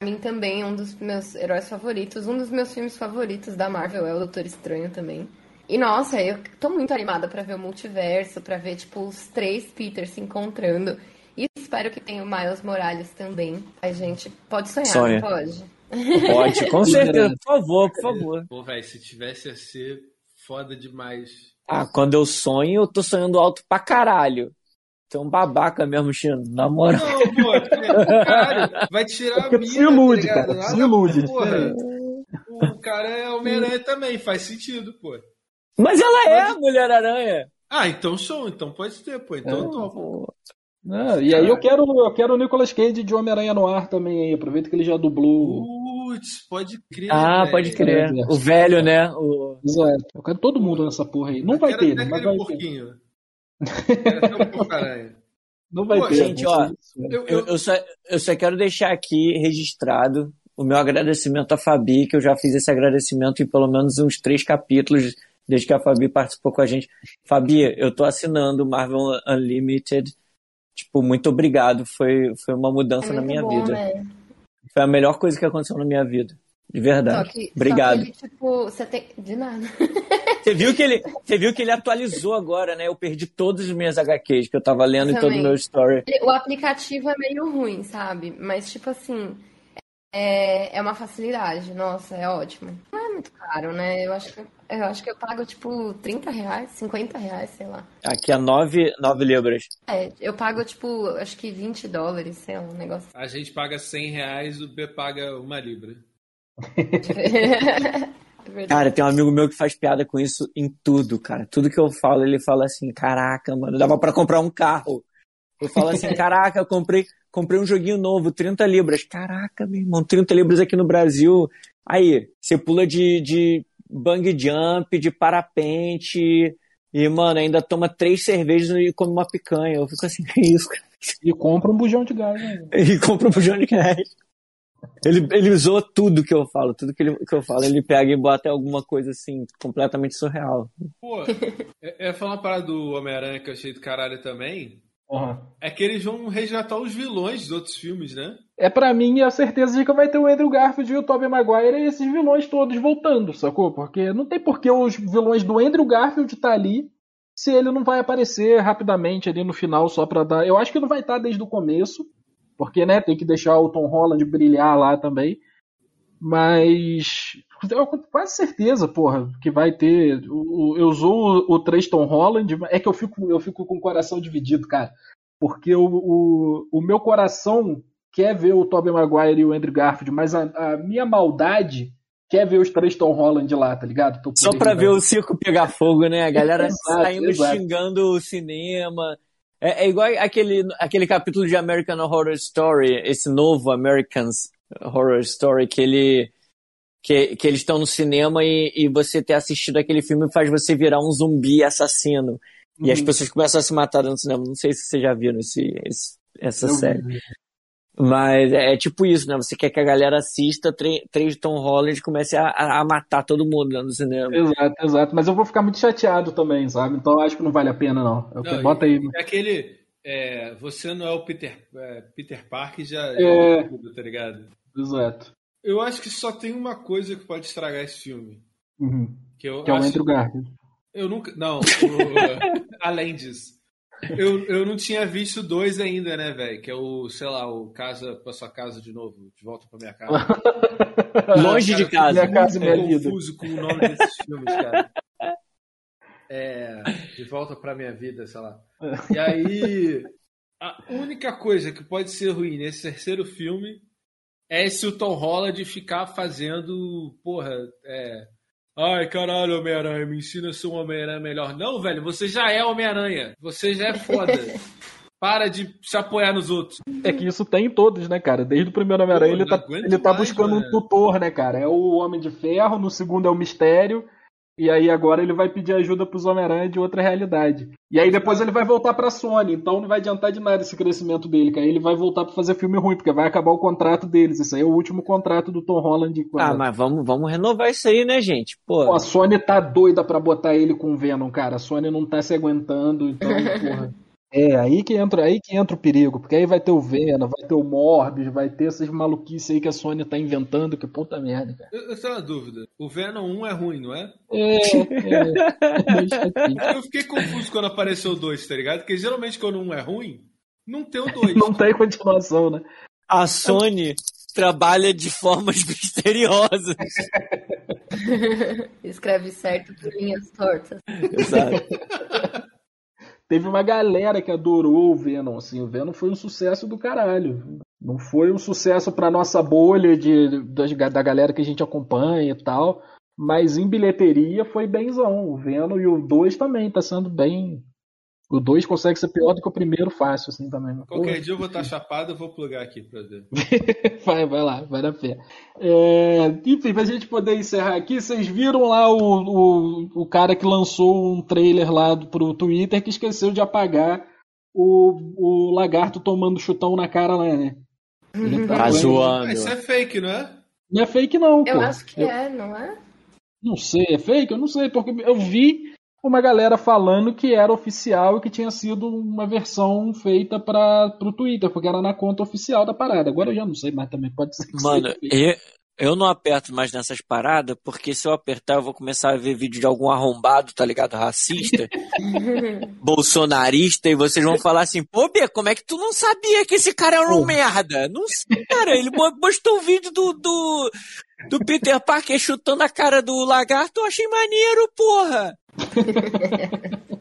Pra mim também é um dos meus heróis favoritos. Um dos meus filmes favoritos da Marvel é o Doutor Estranho também. E nossa, eu tô muito animada pra ver o multiverso, pra ver, tipo, os três Peters se encontrando. E espero que tenha o Miles Morales também. A gente pode sonhar, Sonha. não pode? Pode, com certeza. Por favor, por favor. Pô, velho, se tivesse a ser foda demais. Ah, quando eu sonho, eu tô sonhando alto pra caralho. Tu é um babaca mesmo, Chino. Na moral. Não, pô, é, caralho, vai tirar a Porque minha, tu se ilude, tá cara, se ilude, Porra, o cara é Homem-Aranha também, faz sentido, pô. Mas ela é a Mulher-Aranha. Ah, então sou, então pode ter, pô. Então eu topo. Ah, e aí eu quero, eu quero o Nicolas Cage de Homem-Aranha no ar também aí. Aproveita que ele já dublou. Putz, pode crer. Ah, velho. pode crer. É, O velho, né? O... Exato. Eu quero todo mundo nessa porra aí. Não vai Quero ter, né? Mas vai ter. porquinho. Porco-aranha. Não vai Pô, ter. gente, ó, né? Eu, Eu, só, eu só quero deixar aqui registrado o meu agradecimento à Fabi, que eu já fiz esse agradecimento em pelo menos uns três capítulos desde que a Fabi participou com a gente. Fabi, eu tô assinando o Marvel Unlimited. Tipo, muito obrigado. Foi, foi uma mudança É na minha bom, vida. né? Foi a melhor coisa que aconteceu na minha vida. De Só verdade. que, Obrigado. Só que ele, tipo, você tem. De nada. Você viu que ele, você viu que ele atualizou agora, né? Eu perdi todas as minhas HQs que eu tava lendo em todo o Também. meu story. O aplicativo é meio ruim, sabe? Mas, tipo assim, é, é uma facilidade. Nossa, é ótimo. Não é muito caro, né? Eu acho que eu, acho que eu pago, tipo, 30 reais, 50 reais, sei lá. Aqui a 9, 9 libras. É, eu pago, tipo, acho que 20 dólares, sei lá, um negócio. a gente paga 100 reais, o B paga uma libra. É. Cara, tem um amigo meu que faz piada com isso em tudo, cara. Tudo que eu falo, ele fala assim: caraca, mano, dava pra comprar um carro. Eu falo assim: caraca, eu comprei, comprei um joguinho novo, 30 libras. Caraca, meu irmão, 30 libras aqui no Brasil. Aí, você pula de, de bang jump, de parapente. E, mano, ainda toma três cervejas e come uma picanha. Eu fico assim, que isso, cara? E compra um bujão de gás, né? E compra um bujão de gás. Ele, ele usou tudo que eu falo, tudo que, ele, que eu falo, ele pega e bota alguma coisa assim, completamente surreal. Pô, é, é falar uma parada do Homem-Aranha que eu achei do caralho também. Uhum. É que eles vão resgatar os vilões dos outros filmes, né? É para mim a certeza de que vai ter o Andrew Garfield e o Tobey Maguire e esses vilões todos voltando, sacou? Porque não tem por que os vilões do Andrew Garfield estar tá ali se ele não vai aparecer rapidamente ali no final só pra dar. Eu acho que não vai estar tá desde o começo, porque né, tem que deixar o Tom Holland brilhar lá também. Mas eu com quase certeza, porra, que vai ter. Eu usou o, o 3 Tom Holland, é que eu fico, eu fico com o coração dividido, cara. Porque o, o, o meu coração quer ver o Tobey Maguire e o Andrew Garfield, mas a, a minha maldade quer ver os três Tom Holland lá, tá ligado? Só pra ver o circo pegar fogo, né? A galera saindo xingando o cinema. É, é, igual aquele, aquele capítulo de American Horror Story, esse novo Americans Horror Story, que ele. Que, que eles estão no cinema e, e você ter assistido aquele filme faz você virar um zumbi assassino. Uhum. E as uhum. pessoas começam a se matar no cinema. Não sei se vocês já viram esse, esse essa série. Mas é, é, tipo isso, né? Você quer que a galera assista três Tom Holland e comece a, a, matar todo mundo né, no cinema. Exato, exato. Mas eu vou ficar muito chateado também, sabe? Então eu acho que não vale a pena, não. Não bota aí. É aquele. É, você não é o Peter, é, Peter Parker já, já é tudo, tá ligado? Exato. Eu acho que só tem uma coisa que pode estragar esse filme. Uhum. Que, eu que é o Andrew Garfield. Eu nunca. Não, o, além disso. Eu, eu não tinha visto dois ainda, né, velho? Que é o, sei lá, o Casa pra sua casa de novo, de volta pra minha casa. Longe cara, de casa. Minha casa, minha confuso com o nome desses filmes, cara. É, de volta pra minha vida, sei lá. E aí, a única coisa que pode ser ruim nesse terceiro filme é se o Tom Holland ficar fazendo, porra, é, Ai, caralho, Homem-Aranha, me ensina a ser um Homem-Aranha melhor. Não, velho, você já é Homem-Aranha. Você já é foda. Para de se apoiar nos outros. É que isso tem em todos, né, cara? Desde o primeiro Homem-Aranha ele, tá, ele tá buscando um tutor, né, cara? É o Homem de Ferro, no segundo é o Mistério, e aí agora ele vai pedir ajuda pros Homem-Aranha de outra realidade. E aí depois ele vai voltar pra Sony, então não vai adiantar de nada esse crescimento dele, cara. Ele vai voltar pra fazer filme ruim, porque vai acabar o contrato deles. Esse aí é o último contrato do Tom Holland. Ah, mas vamos, vamos renovar isso aí, né, gente? Pô. Pô a Sony tá doida pra botar ele com o Venom, cara. A Sony não tá se aguentando, então, porra. É, aí que entra, aí que entra o perigo, porque aí vai ter o Venom, vai ter o Morbius, vai ter essas maluquices aí que a Sony tá inventando, que puta merda, cara. Eu, eu tenho uma dúvida. O Venom 1 é ruim, não é? É, é. eu fiquei confuso quando apareceu o 2, tá ligado? Porque geralmente quando um é ruim, não tem o 2. não tem continuação, né? A Sony trabalha de formas misteriosas. Escreve certo por linhas tortas. Exato teve uma galera que adorou o Venom, assim, o Venom foi um sucesso do caralho. Não foi um sucesso pra nossa bolha de, da, da galera que a gente acompanha e tal, mas em bilheteria foi benzão. O Venom e o 2 também tá sendo bem, o 2 consegue ser pior do que o primeiro fácil, assim, também. Qualquer Porra. dia eu vou estar chapado, eu vou plugar aqui pra ver. vai, vai lá, vai dar fé. É, enfim, pra gente poder encerrar aqui, vocês viram lá o, o, o cara que lançou um trailer lá pro Twitter que esqueceu de apagar o, o lagarto tomando chutão na cara lá, né? Ele tá, tá zoando. Isso é fake, não é? Não é fake, não. Eu pô. acho que eu... é, não é? Não sei, é fake? Eu não sei, porque eu vi uma galera falando que era oficial e que tinha sido uma versão feita para o Twitter, porque era na conta oficial da parada. Agora eu já não sei mais também, pode ser. Mano, eu, eu não aperto mais nessas paradas, porque se eu apertar eu vou começar a ver vídeo de algum arrombado, tá ligado? Racista, bolsonarista, e vocês vão falar assim, pô, Bê, como é que tu não sabia que esse cara era um merda? Não sei, cara, ele postou um vídeo do, do, do Peter Parker chutando a cara do lagarto, eu achei maneiro, porra!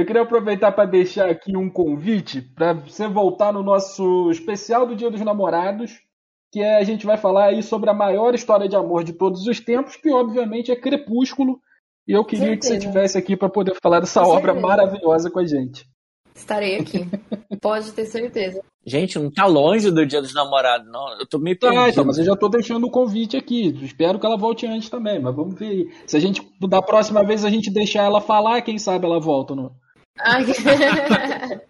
Eu queria aproveitar para deixar aqui um convite para você voltar no nosso especial do Dia dos Namorados, que é, a gente vai falar aí sobre a maior história de amor de todos os tempos, que obviamente é Crepúsculo. E eu queria Certeza. que você estivesse aqui para poder falar dessa com obra certeza. maravilhosa com a gente. Estarei aqui. Pode ter certeza. Gente, não tá longe do Dia dos Namorados, não. Eu tô meio perdido. Ah, então, mas eu já tô deixando o convite aqui. Espero que ela volte antes também, mas vamos ver aí. Se a gente, da próxima vez, a gente deixar ela falar, quem sabe ela volta, não? Okay.